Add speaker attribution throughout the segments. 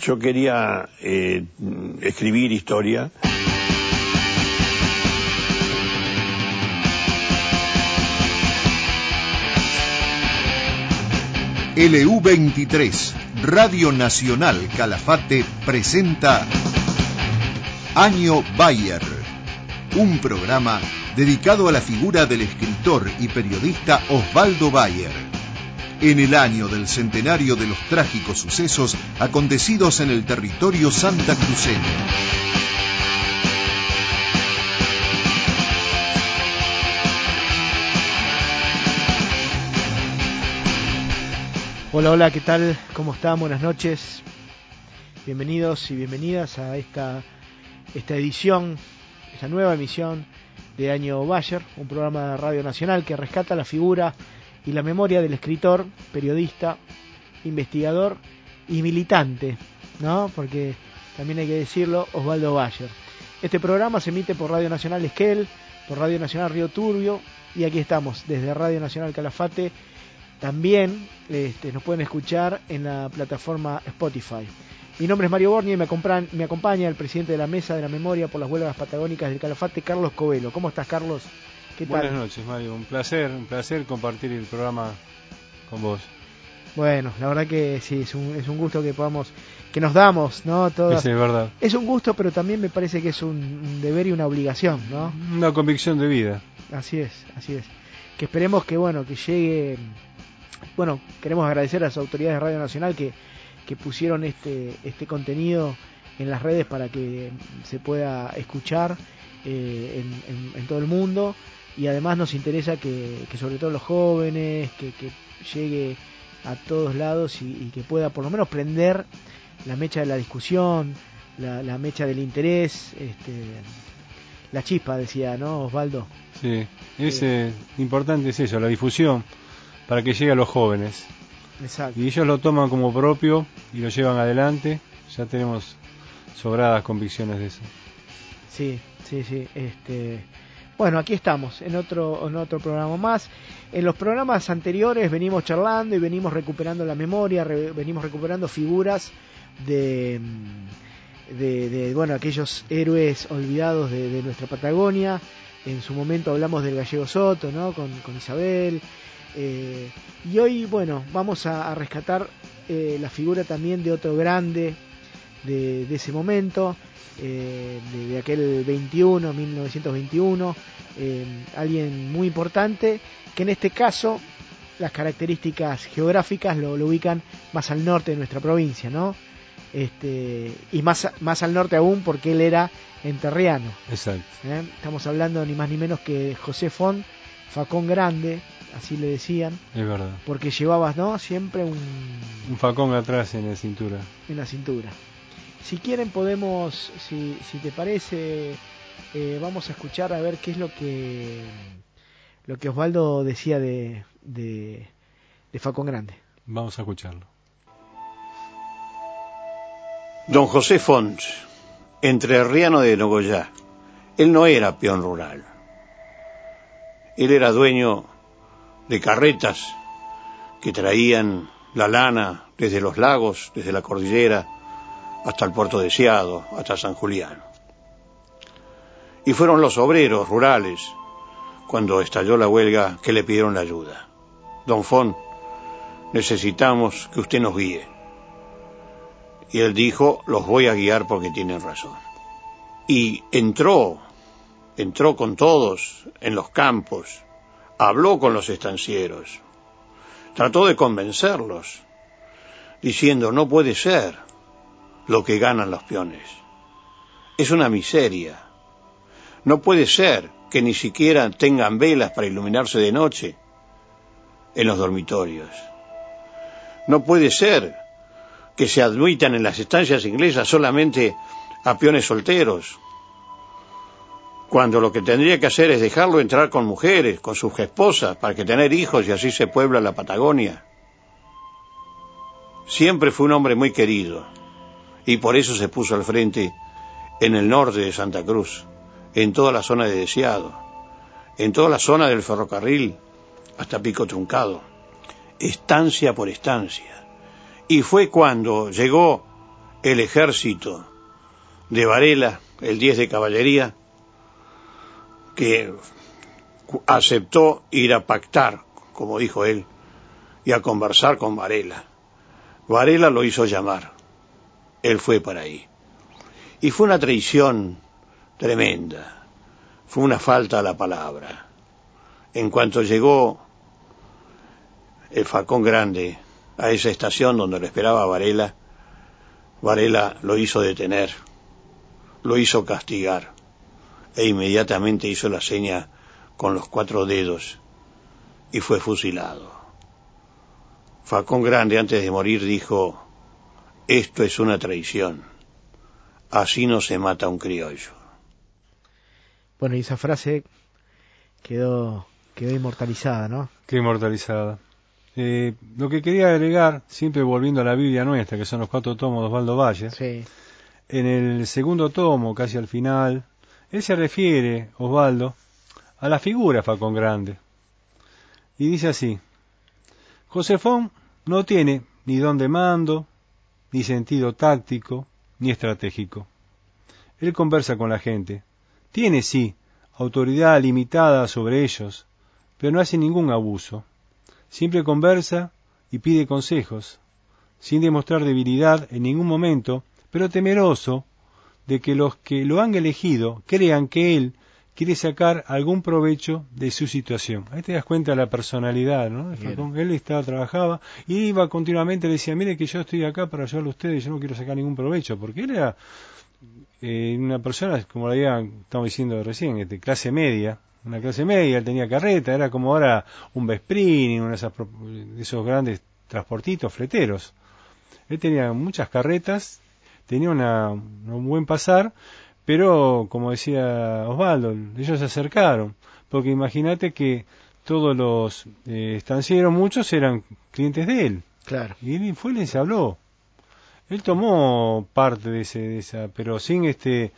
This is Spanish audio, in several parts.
Speaker 1: yo quería eh, escribir historia.
Speaker 2: LU23, Radio Nacional Calafate, presenta Año Bayer, un programa dedicado a la figura del escritor y periodista Osvaldo Bayer en el año del centenario de los trágicos sucesos acontecidos en el territorio Santa Cruceño.
Speaker 3: Hola, hola, ¿qué tal? ¿Cómo están? Buenas noches. Bienvenidos y bienvenidas a esta, esta edición, esta nueva emisión de Año Bayer, un programa de Radio Nacional que rescata la figura y la memoria del escritor, periodista, investigador y militante, ¿no? Porque también hay que decirlo, Osvaldo Bayer. Este programa se emite por Radio Nacional Esquel, por Radio Nacional Río Turbio y aquí estamos desde Radio Nacional Calafate. También este, nos pueden escuchar en la plataforma Spotify. Mi nombre es Mario Borni y me, me acompaña el presidente de la Mesa de la Memoria por las Huelgas Patagónicas del Calafate, Carlos Covelo. ¿Cómo estás, Carlos?
Speaker 4: Buenas noches, Mario. Un placer, un placer compartir el programa con vos.
Speaker 3: Bueno, la verdad que sí, es un, es un gusto que podamos, que nos damos, ¿no?
Speaker 4: Todas, es verdad.
Speaker 3: Es un gusto, pero también me parece que es un deber y una obligación, ¿no?
Speaker 4: Una convicción de vida.
Speaker 3: Así es, así es. Que esperemos que, bueno, que llegue, bueno, queremos agradecer a las autoridades de Radio Nacional que, que pusieron este, este contenido en las redes para que se pueda escuchar eh, en, en todo el mundo y además nos interesa que, sobre todo los jóvenes, que, llegue a todos lados y, que pueda por lo menos prender la mecha de la discusión, la, mecha del interés, este, la chispa, decía, ¿no, Osvaldo?
Speaker 4: Sí, es eh, importante es eso, la difusión, para que llegue a los jóvenes.
Speaker 3: Exacto.
Speaker 4: Y ellos lo toman como propio y lo llevan adelante, ya tenemos sobradas convicciones de eso.
Speaker 3: Sí, sí, sí, este bueno, aquí estamos en otro, en otro programa más. En los programas anteriores venimos charlando y venimos recuperando la memoria, venimos recuperando figuras de, de, bueno, aquellos héroes olvidados de, nuestra Patagonia. En su momento hablamos del gallego Soto, ¿no? Con, Isabel. Eh, y hoy, bueno, vamos a, rescatar eh, la figura también de otro grande de, de ese momento, eh, de, aquel 21, 1921, eh, alguien muy importante, que en este caso las características geográficas lo, ubican más al norte de nuestra provincia, ¿no? Este, y más, más al norte aún porque él era enterriano.
Speaker 4: Exacto.
Speaker 3: ¿eh? Estamos hablando ni más ni menos que José Font, Facón Grande, así le decían.
Speaker 4: Es verdad.
Speaker 3: Porque llevabas, ¿no? Siempre un...
Speaker 4: Un facón atrás en la cintura.
Speaker 3: En la cintura. Si quieren podemos, si, si te parece, eh, vamos a escuchar a ver qué es lo que lo que Osvaldo decía de, de, de Facón Grande.
Speaker 4: Vamos a escucharlo.
Speaker 1: Don José Fons, entrerriano de Nogoyá, él no era peón rural. Él era dueño de carretas que traían la lana desde los lagos, desde la cordillera, hasta el puerto deseado, hasta San Julián. Y fueron los obreros rurales, cuando estalló la huelga, que le pidieron la ayuda. Don Fon, necesitamos que usted nos guíe. Y él dijo, los voy a guiar porque tienen razón. Y entró, entró con todos en los campos, habló con los estancieros, trató de convencerlos, diciendo, no puede ser, lo que ganan los peones. Es una miseria. No puede ser que ni siquiera tengan velas para iluminarse de noche en los dormitorios. No puede ser que se admitan en las estancias inglesas solamente a peones solteros, cuando lo que tendría que hacer es dejarlo entrar con mujeres, con sus esposas, para que tener hijos y así se puebla la Patagonia. Siempre fue un hombre muy querido y por eso se puso al frente en el norte de Santa Cruz, en toda la zona de Deseado, en toda la zona del ferrocarril hasta Pico Truncado, estancia por estancia. Y fue cuando llegó el ejército de Varela, el 10 de caballería, que aceptó ir a pactar, como dijo él, y a conversar con Varela. Varela lo hizo llamar. Él fue para ahí. Y fue una traición tremenda. Fue una falta a la palabra. En cuanto llegó el Facón Grande a esa estación donde lo esperaba Varela, Varela lo hizo detener, lo hizo castigar e inmediatamente hizo la seña con los cuatro dedos y fue fusilado. Facón Grande antes de morir dijo, esto es una traición, así no se mata un criollo.
Speaker 3: Bueno, y esa frase quedó, quedó inmortalizada, ¿no?
Speaker 4: Quedó inmortalizada. Eh, lo que quería agregar, siempre volviendo a la Biblia nuestra, que son los cuatro tomos de Osvaldo Valle,
Speaker 3: Sí.
Speaker 4: en el segundo tomo, casi al final, él se refiere, Osvaldo, a la figura Facón Grande. Y dice así, Josefón no tiene ni don de mando, ni sentido táctico, ni estratégico. Él conversa con la gente. Tiene, sí, autoridad limitada sobre ellos, pero no hace ningún abuso. Siempre conversa y pide consejos, sin demostrar debilidad en ningún momento, pero temeroso de que los que lo han elegido crean que él quiere sacar algún provecho de su situación. Ahí te das cuenta de la personalidad, ¿no? Falcón. Él estaba, trabajaba y iba continuamente, le decía, mire que yo estoy acá para ayudarle a ustedes, yo no quiero sacar ningún provecho, porque él era eh, una persona, como la había, estamos diciendo recién, de clase media, una clase media, él tenía carreta, era como ahora un Vesprini, uno de, esas pro- de esos grandes transportitos, fleteros. Él tenía muchas carretas, tenía una, un buen pasar, pero como decía Osvaldo, ellos se acercaron, porque imagínate que todos los eh, estancieros, muchos eran clientes de él,
Speaker 3: Claro.
Speaker 4: y él fue y les habló. Él tomó parte de, ese, de esa, pero sin este,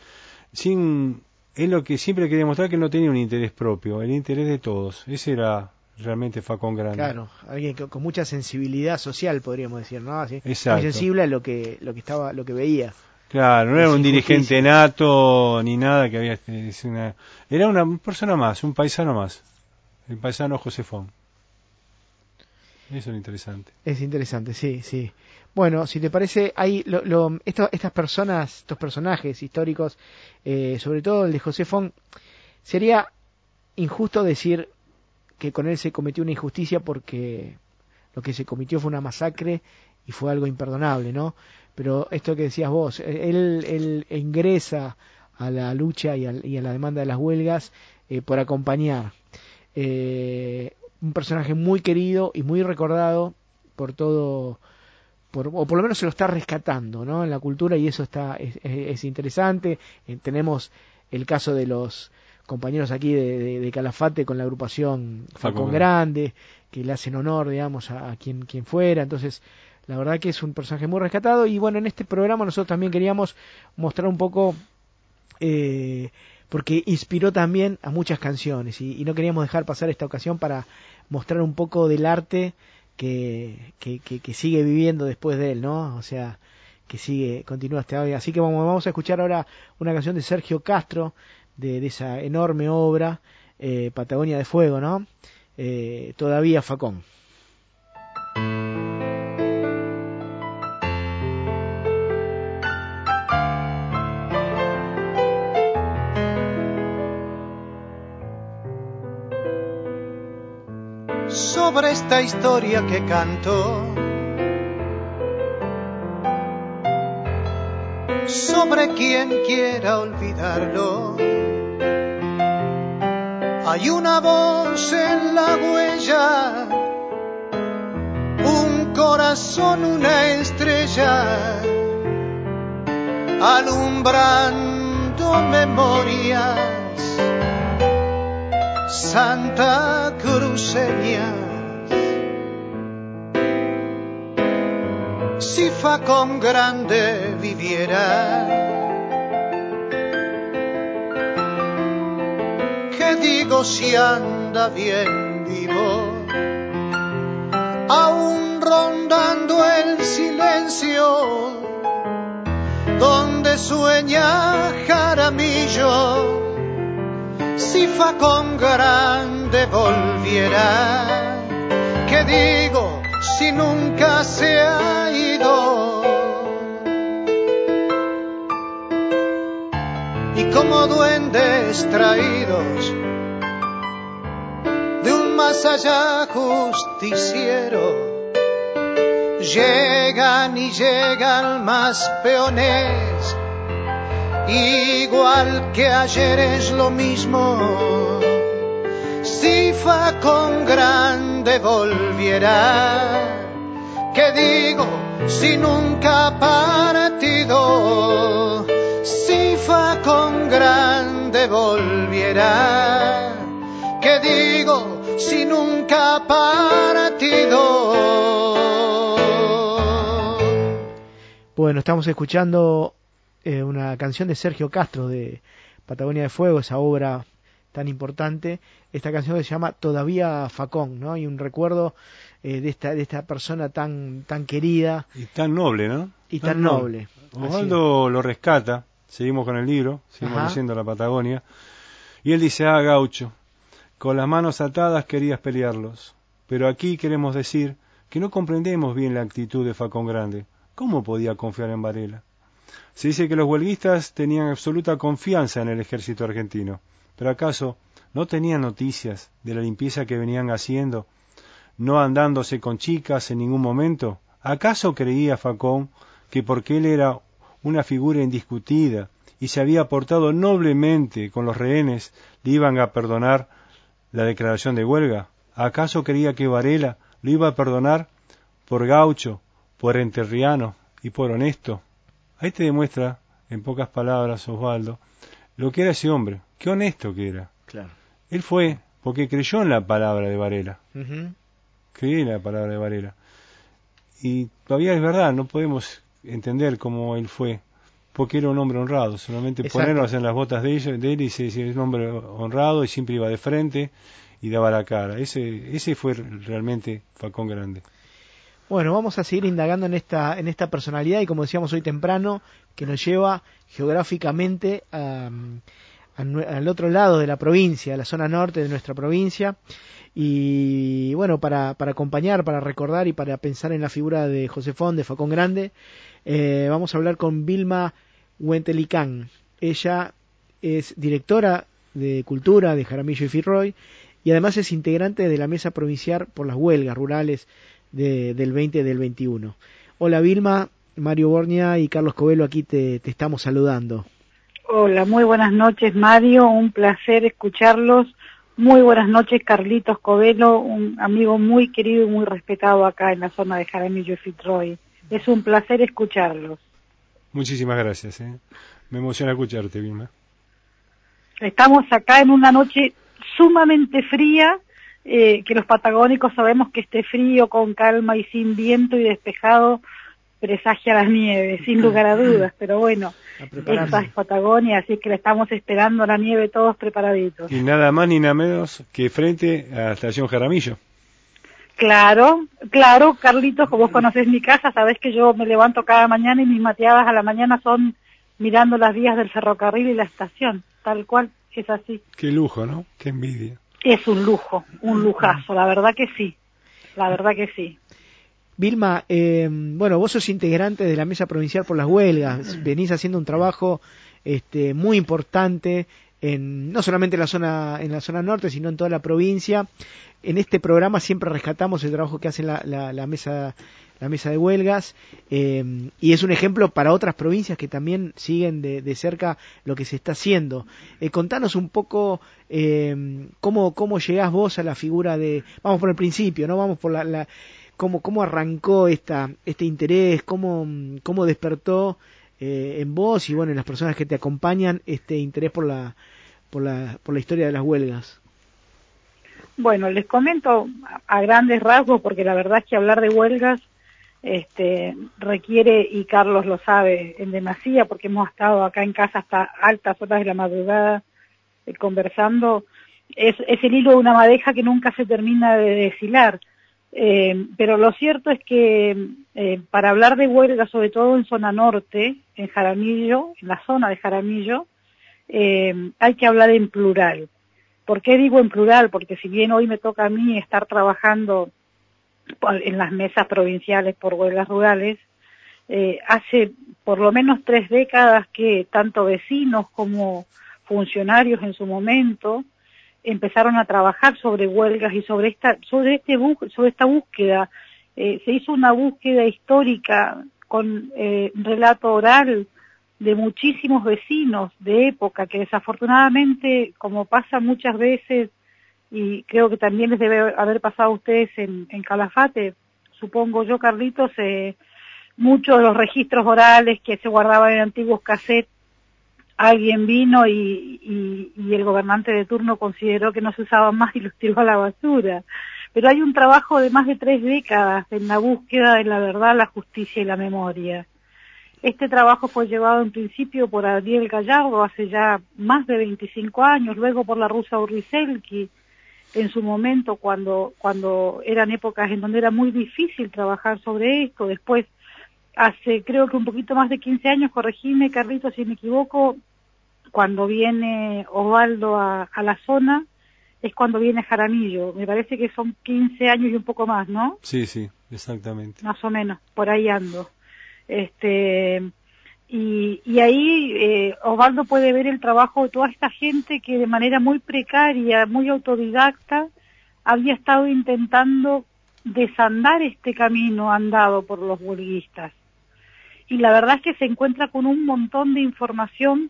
Speaker 4: sin, él lo que siempre quería mostrar que no tenía un interés propio, el interés de todos. Ese era realmente Facón Grande.
Speaker 3: Claro, alguien con mucha sensibilidad social, podríamos decir, ¿no? Así,
Speaker 4: Exacto.
Speaker 3: muy sensible a lo que, lo que estaba, lo que veía.
Speaker 4: Claro, no era un dirigente nato ni nada que había. es una- era una persona más, un paisano más. El paisano Josefón. Eso es interesante.
Speaker 3: Es interesante, sí, sí. Bueno, si te parece, hay lo, lo- esto- estas personas, estos personajes históricos, eh, sobre todo el de José Fon, sería injusto decir que con él se cometió una injusticia porque lo que se cometió fue una masacre y fue algo imperdonable, ¿no? Pero esto que decías vos, eh, él, él ingresa a la lucha y, al- y a la demanda de las huelgas eh, por acompañar. Eh, un personaje muy querido y muy recordado por todo, por, o por lo menos se lo está rescatando ¿no? en la cultura y eso está es, es- es interesante. Eh, tenemos el caso de los compañeros aquí de, de- de Calafate con la agrupación
Speaker 4: Facón
Speaker 3: Grande, que le hacen honor, digamos, a, a quien, quien fuera. Entonces, la verdad que es un personaje muy rescatado. Y bueno, en este programa nosotros también queríamos mostrar un poco, eh, porque inspiró también a muchas canciones. Y, no queríamos dejar pasar esta ocasión para mostrar un poco del arte que, que, que- sigue viviendo después de él, ¿no? O sea, que sigue, continúa hasta hoy. Así que vamos, a escuchar ahora una canción de Sergio Castro, de, de esa enorme obra, eh, Patagonia de Fuego, ¿no? Eh, todavía Facón.
Speaker 5: Sobre esta historia que canto, sobre quien quiera olvidarlo. Hay una voz en la huella, un corazón, una estrella, alumbrando memorias Santa Cruceña. Si Facón grande viviera, que digo si anda bien vivo, aún rondando el silencio
Speaker 6: donde sueña Jaramillo, si fa con grande volviera, que digo si nunca se ha duendes traídos de un más allá justiciero, llegan y llegan más peones, igual que ayer es lo mismo. Si fa con grande volviera, que digo, si nunca partido, grande volviera, que digo, si nunca ha partido.
Speaker 3: Bueno, estamos escuchando eh, una canción de Sergio Castro de Patagonia de Fuego, esa obra tan importante. Esta canción se llama Todavía Facón, ¿no? Y un recuerdo eh, de esta de esta persona tan tan querida
Speaker 4: y tan noble, ¿no?
Speaker 3: Y tan, noble.
Speaker 4: Osvaldo lo rescata. Seguimos con el libro, seguimos diciendo la Patagonia. Y él dice, ah, gaucho, con las manos atadas querías pelearlos, pero aquí queremos decir que no comprendemos bien la actitud de Facón Grande. ¿Cómo podía confiar en Varela? Se dice que los huelguistas tenían absoluta confianza en el ejército argentino, pero ¿acaso no tenían noticias de la limpieza que venían haciendo, no andándose con chicas en ningún momento? ¿Acaso creía Facón que porque él era una figura indiscutida y se había portado noblemente con los rehenes, le iban a perdonar la declaración de huelga? ¿Acaso creía que Varela lo iba a perdonar por gaucho, por enterriano y por honesto. Ahí te demuestra, en pocas palabras, Osvaldo, lo que era ese hombre, qué honesto que era.
Speaker 3: Claro.
Speaker 4: Él fue porque creyó en la palabra de Varela. Creyó en la palabra de Varela. Y todavía es verdad, no podemos entender cómo él fue, porque era un hombre honrado. Solamente ponernos en las botas de, de él y se decía, es un hombre honrado y siempre iba de frente y daba la cara. Ese, ese fue realmente Facón Grande.
Speaker 3: Bueno, vamos a seguir indagando en esta, en esta personalidad y como decíamos hoy temprano, que nos lleva geográficamente al otro lado de la provincia, a la zona norte de nuestra provincia. Y bueno, para, para acompañar, para recordar y para pensar en la figura de José Fon, de Facón Grande, eh, vamos a hablar con Vilma Huentelicán. Ella es directora de Cultura de Jaramillo y Firroy y además es integrante de la Mesa Provincial por las Huelgas Rurales del 20 y del 21. Hola Vilma, Mario Bornia y Carlos Covelo aquí te, te estamos saludando.
Speaker 7: Hola, muy buenas noches Mario, un placer escucharlos. Muy buenas noches Carlitos Covelo, un amigo muy querido y muy respetado acá en la zona de Jaramillo y Fitzroy. Es un placer escucharlos.
Speaker 4: Muchísimas gracias. ¿eh? Me emociona escucharte, Vilma.
Speaker 7: Estamos acá en una noche sumamente fría, eh, que los patagónicos sabemos que este frío con calma y sin viento y despejado presagia las nieves, sin lugar a dudas, pero bueno, esta es Patagonia, así que le estamos esperando la nieve todos preparaditos.
Speaker 4: Y nada más ni nada menos que frente a la estación Jaramillo.
Speaker 7: Claro, claro, Carlitos, como vos conoces mi casa, sabés que yo me levanto cada mañana y mis mateadas a la mañana son mirando las vías del ferrocarril y la estación, tal cual es así.
Speaker 4: Qué lujo, ¿no? Qué envidia.
Speaker 7: Es un lujo, un lujazo, la verdad que sí, la verdad que sí.
Speaker 3: Vilma, eh, bueno, vos sos integrante de la Mesa Provincial por las Huelgas, venís haciendo un trabajo este, muy importante en, no solamente en la zona en la zona norte, sino en toda la provincia. En este programa siempre rescatamos el trabajo que hace la, la mesa la mesa de huelgas, eh, y es un ejemplo para otras provincias que también siguen de, cerca lo que se está haciendo. Eh, contanos un poco eh, cómo, cómo llegás vos a la figura de, vamos por el principio, ¿no? Vamos por la, la cómo, cómo arrancó esta, este interés, cómo, cómo despertó en vos y bueno, en las personas que te acompañan este interés por la, por la, por la historia de las huelgas.
Speaker 7: Bueno, les comento a grandes rasgos, porque la verdad es que hablar de huelgas este, requiere, y Carlos lo sabe en demasía, porque hemos estado acá en casa hasta altas horas de la madrugada eh, conversando, es, es, el hilo de una madeja que nunca se termina de deshilar, Eh, pero lo cierto es que eh, para hablar de huelga, sobre todo en zona norte, en Jaramillo, en la zona de Jaramillo, eh, hay que hablar en plural. ¿Por qué digo en plural? Porque si bien hoy me toca a mí estar trabajando en las mesas provinciales por huelgas rurales, eh, hace por lo menos tres décadas que tanto vecinos como funcionarios en su momento empezaron a trabajar sobre huelgas y sobre esta sobre este sobre esta búsqueda. Eh, se hizo una búsqueda histórica con eh, relato oral de muchísimos vecinos de época que desafortunadamente como pasa muchas veces y creo que también les debe haber pasado a ustedes en, en Calafate supongo yo Carlitos eh, muchos de los registros orales que se guardaban en antiguos cassettes, alguien vino y, y, el gobernante de turno consideró que no se usaban más y los tiró a la basura. Pero hay un trabajo de más de tres décadas en la búsqueda de la verdad, la justicia y la memoria. Este trabajo fue llevado en principio por Ariel Gallardo hace ya más de 25 años, luego por la rusa Urriselki en su momento cuando, cuando eran épocas en donde era muy difícil trabajar sobre esto, después hace creo que un poquito más de 15 años, corregime Carlito si me equivoco, cuando viene Osvaldo a, la zona, es cuando viene Jaramillo. Me parece que son 15 años y un poco más, ¿no?
Speaker 4: Sí, sí, exactamente.
Speaker 7: Más o menos, por ahí ando. Este, y, y ahí eh, Osvaldo puede ver el trabajo de toda esta gente que de manera muy precaria, muy autodidacta, había estado intentando desandar este camino andado por los huelguistas y la verdad es que se encuentra con un montón de información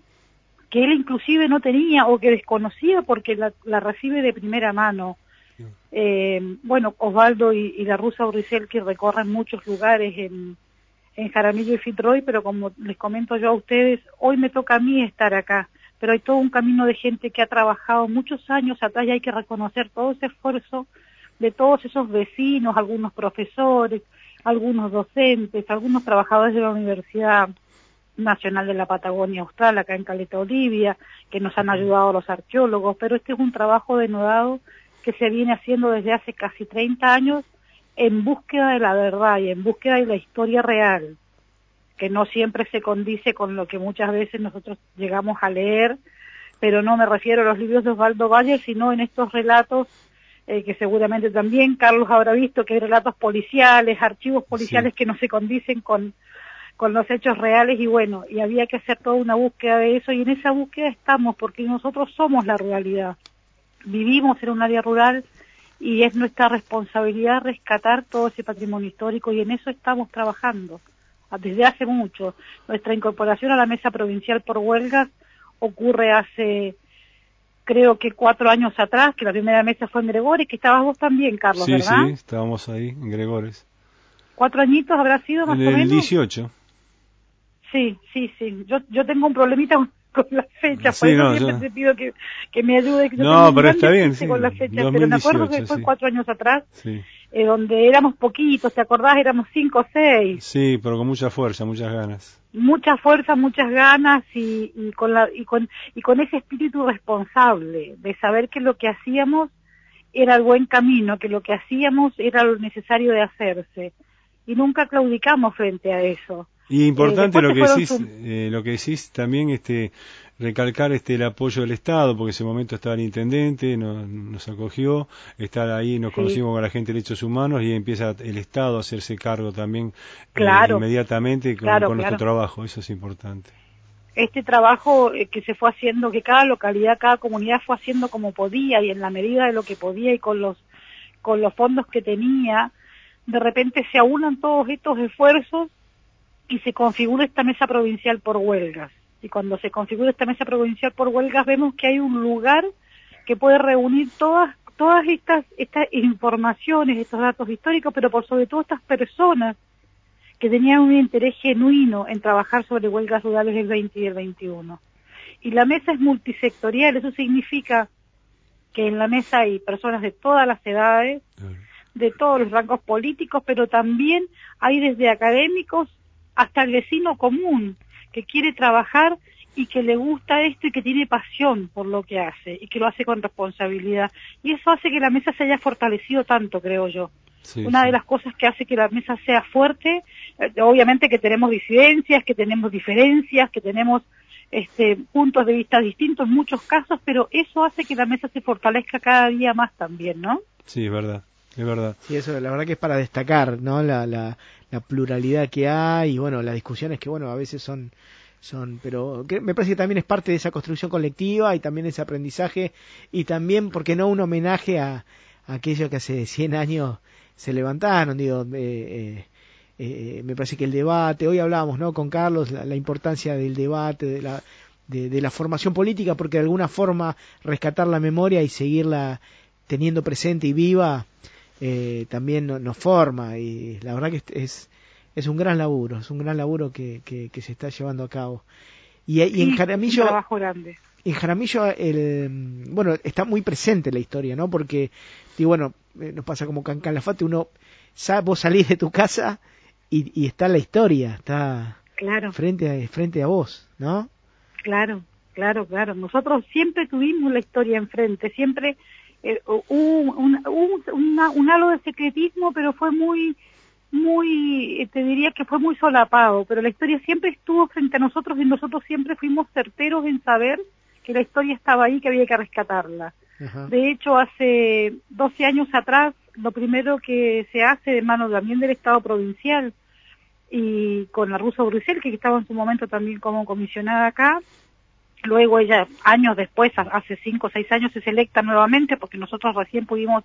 Speaker 7: que él inclusive no tenía o que desconocía porque la, recibe de primera mano. Eh, bueno, Osvaldo y, la rusa Uricel que recorren muchos lugares en, en Jaramillo y Fitroy, pero como les comento yo a ustedes, hoy me toca a mí estar acá, pero hay todo un camino de gente que ha trabajado muchos años atrás y hay que reconocer todo ese esfuerzo de todos esos vecinos, algunos profesores, algunos docentes, algunos trabajadores de la Universidad Nacional de la Patagonia Austral, acá en Caleta Olivia, que nos han ayudado los arqueólogos, pero este es un trabajo denodado que se viene haciendo desde hace casi 30 años en búsqueda de la verdad y en búsqueda de la historia real, que no siempre se condice con lo que muchas veces nosotros llegamos a leer, pero no me refiero a los libros de Osvaldo Valle, sino en estos relatos eh, que seguramente también Carlos habrá visto que hay relatos policiales, archivos policiales que no se condicen con, con los hechos reales y bueno, y había que hacer toda una búsqueda de eso y en esa búsqueda estamos porque nosotros somos la ruralidad. Vivimos en un área rural y es nuestra responsabilidad rescatar todo ese patrimonio histórico y en eso estamos trabajando desde hace mucho. Nuestra incorporación a la mesa provincial por huelgas ocurre hace creo que cuatro años atrás, que la primera mesa fue en Gregores, que estabas vos también, Carlos,
Speaker 4: sí,
Speaker 7: ¿verdad?
Speaker 4: Sí, estábamos ahí, en Gregores.
Speaker 7: ¿Cuatro añitos habrá sido más o menos?
Speaker 4: El 18.
Speaker 7: Sí, sí, sí. Yo, yo tengo un problemita con la fecha, por eso siempre te pido que, que me ayude. Que
Speaker 4: no, pero está bien, sí.
Speaker 7: Con la fecha, pero me acuerdo que fue cuatro años atrás. Sí eh, donde éramos poquitos, ¿te acordás? Éramos cinco o seis.
Speaker 4: Sí, pero con mucha fuerza, muchas ganas.
Speaker 7: Mucha fuerza, muchas ganas y, y, con la, y, con, y con ese espíritu responsable de saber que lo que hacíamos era el buen camino, que lo que hacíamos era lo necesario de hacerse. Y nunca claudicamos frente a eso.
Speaker 4: Y importante eh, lo que decís, eh, lo que decís también, este, recalcar este el apoyo del Estado, porque en ese momento estaba el intendente, nos, nos acogió, estar ahí, nos conocimos con la gente de derechos humanos y empieza el Estado a hacerse cargo también
Speaker 7: eh,
Speaker 4: inmediatamente con, nuestro trabajo, eso es importante.
Speaker 7: Este trabajo que se fue haciendo, que cada localidad, cada comunidad fue haciendo como podía y en la medida de lo que podía y con los con los fondos que tenía, de repente se aunan todos estos esfuerzos y se configura esta mesa provincial por huelgas. Y cuando se configura esta mesa provincial por huelgas vemos que hay un lugar que puede reunir todas todas estas estas informaciones, estos datos históricos, pero por sobre todo estas personas que tenían un interés genuino en trabajar sobre huelgas rurales del 20 y el 21. Y la mesa es multisectorial, eso significa que en la mesa hay personas de todas las edades, de todos los rangos políticos, pero también hay desde académicos hasta el vecino común que quiere trabajar y que le gusta esto y que tiene pasión por lo que hace y que lo hace con responsabilidad. Y eso hace que la mesa se haya fortalecido tanto, creo yo. Una de las cosas que hace que la mesa sea fuerte, eh, obviamente que tenemos disidencias, que tenemos diferencias, que tenemos este, puntos de vista distintos en muchos casos, pero eso hace que la mesa se fortalezca cada día más también, ¿no?
Speaker 4: Sí, es verdad, es verdad.
Speaker 3: Sí, eso la verdad que es para destacar, ¿no? La, la, la pluralidad que hay y bueno, las discusiones que bueno, a veces son son, pero me parece que también es parte de esa construcción colectiva y también ese aprendizaje y también, porque no, un homenaje a, a aquellos que hace 100 años se levantaron, digo, eh, eh, eh, me parece que el debate, hoy hablábamos, ¿no? Con Carlos, la, importancia del debate, de la, de, la formación política, porque de alguna forma rescatar la memoria y seguirla teniendo presente y viva, también nos forma y la verdad que es, es un gran laburo, es un gran laburo que, que, se está llevando a cabo. Y, en Jaramillo... En Jaramillo, el, bueno, está muy presente la historia, ¿no? Porque, y bueno, eh, nos pasa como Can Lafate, uno, vos salís de tu casa y, y está la historia, está
Speaker 7: claro.
Speaker 3: frente, a, frente a vos, ¿no?
Speaker 7: Claro, claro, claro. Nosotros siempre tuvimos la historia enfrente, siempre eh, un, un, un halo de secretismo, pero fue muy muy, eh, te diría que fue muy solapado, pero la historia siempre estuvo frente a nosotros y nosotros siempre fuimos certeros en saber que la historia estaba ahí, que había que rescatarla. De hecho, hace 12 años atrás, lo primero que se hace de mano también del Estado provincial y con la rusa Bruxelles, que estaba en su momento también como comisionada acá, luego ella, años después, hace 5 o 6 años, es electa nuevamente, porque nosotros recién pudimos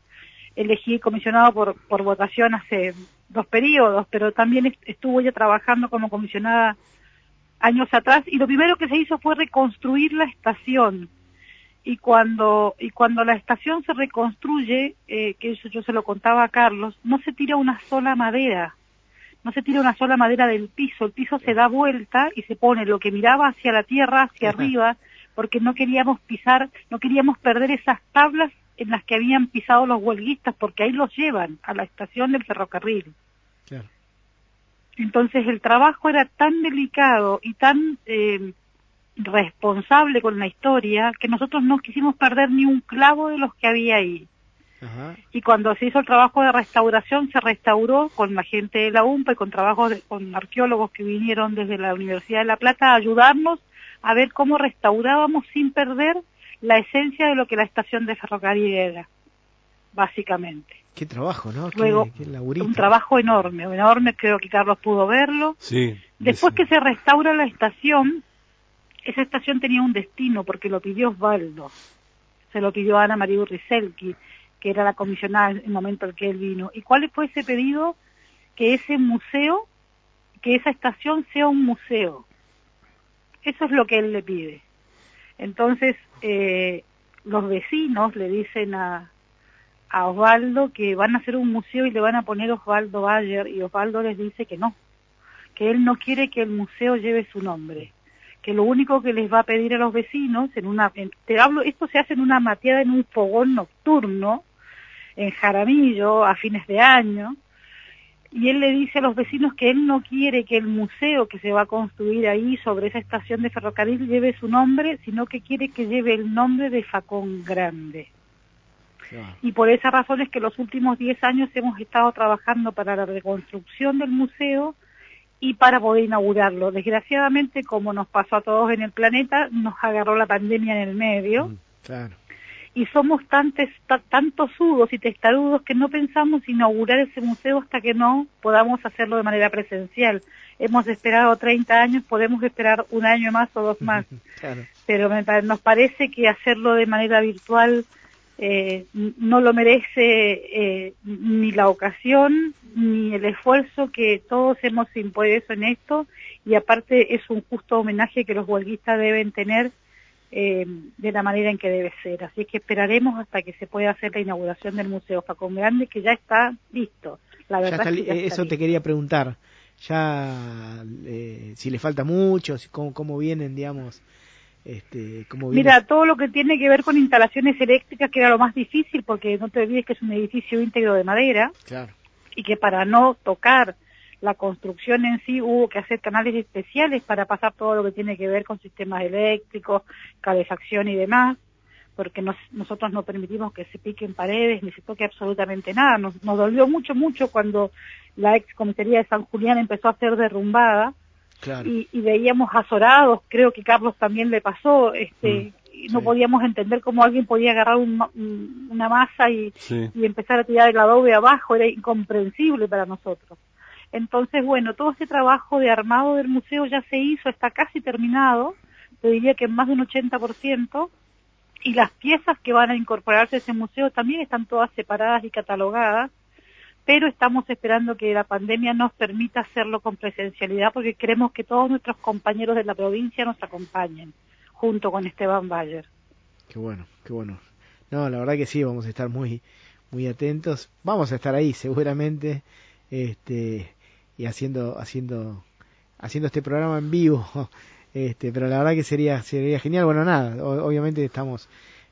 Speaker 7: elegir comisionado por, por votación hace dos periodos, pero también estuvo ella trabajando como comisionada años atrás y lo primero que se hizo fue reconstruir la estación. Y cuando y cuando la estación se reconstruye eh, que eso yo se lo contaba a Carlos no se tira una sola madera no se tira una sola madera del piso el piso se da vuelta y se pone lo que miraba hacia la tierra hacia arriba porque no queríamos pisar no queríamos perder esas tablas en las que habían pisado los huelguistas, porque ahí los llevan a la estación del ferrocarril. Entonces el trabajo era tan delicado y tan eh, responsable con la historia que nosotros no quisimos perder ni un clavo de los que había ahí. Y cuando se hizo el trabajo de restauración, se restauró con la gente de la UMPA y con trabajos con arqueólogos que vinieron desde la Universidad de La Plata a ayudarnos a ver cómo restaurábamos sin perder la esencia de lo que la estación de ferrocarril era, básicamente.
Speaker 3: Qué trabajo, ¿no?
Speaker 7: Luego, un trabajo enorme, enorme, creo que Carlos pudo verlo.
Speaker 4: Sí.
Speaker 7: Después que se restaura la estación, esa estación tenía un destino porque lo pidió Osvaldo, se lo pidió Ana María Urriselki, que era la comisionada en el momento en que él vino. ¿Y cuál fue ese pedido? Que ese museo, que esa estación sea un museo. Eso es lo que él le pide. Entonces, eh, los vecinos le dicen a, a Osvaldo que van a hacer un museo y le van a poner Osvaldo Bayer y Osvaldo les dice que no, que él no quiere que el museo lleve su nombre, que lo único que les va a pedir a los vecinos en una, te hablo, esto se hace en una mateada en un fogón nocturno en Jaramillo a fines de año, y él le dice a los vecinos que él no quiere que el museo que se va a construir ahí sobre esa estación de ferrocarril lleve su nombre, sino que quiere que lleve el nombre de Facón Grande. Y por esa razón es que los últimos 10 años hemos estado trabajando para la reconstrucción del museo y para poder inaugurarlo. Desgraciadamente, como nos pasó a todos en el planeta, nos agarró la pandemia en el medio. Mm, claro y somos tantos, tantos sudos y testarudos que no pensamos inaugurar ese museo hasta que no podamos hacerlo de manera presencial. Hemos esperado 30 años, podemos esperar un año más o dos más, pero nos parece que hacerlo de manera virtual eh, no lo merece eh, ni la ocasión ni el esfuerzo que todos hemos impuesto en esto. Y aparte es un justo homenaje que los huelguistas deben tener eh, de la manera en que debe ser. Así que esperaremos hasta que se pueda hacer la inauguración del Museo Facón Grande, que ya está listo. La verdad
Speaker 3: eso te quería preguntar. Ya, eh, si le falta mucho, si, cómo, cómo vienen, digamos. Este, cómo
Speaker 7: Mira, todo lo que tiene que ver con instalaciones eléctricas, que era lo más difícil, porque no te olvides que es un edificio íntegro de madera,
Speaker 3: claro.
Speaker 7: y que para no tocar la construcción en sí hubo que hacer canales especiales para pasar todo lo que tiene que ver con sistemas eléctricos, calefacción y demás, porque nosotros no permitimos que se piquen paredes ni se toque absolutamente nada. Nos, nos dolió mucho, mucho cuando la ex comisaría de San Julián empezó a ser derrumbada y, veíamos azorados, creo que Carlos también le pasó, este, mm, no podíamos entender cómo alguien podía agarrar una masa y, y, empezar a tirar el adobe abajo, era incomprensible para nosotros. Entonces, bueno, todo este trabajo de armado del museo ya se hizo, está casi terminado, te diría que en más de un 80%, y las piezas que van a incorporarse a ese museo también están todas separadas y catalogadas, pero estamos esperando que la pandemia nos permita hacerlo con presencialidad porque queremos que todos nuestros compañeros de la provincia nos acompañen junto con Esteban Bayer.
Speaker 3: Qué bueno, qué bueno. No, la verdad que sí, vamos a estar muy muy atentos. Vamos a estar ahí seguramente este y haciendo haciendo haciendo este programa en vivo. Este, pero la verdad que sería sería genial. Bueno, nada, obviamente estamos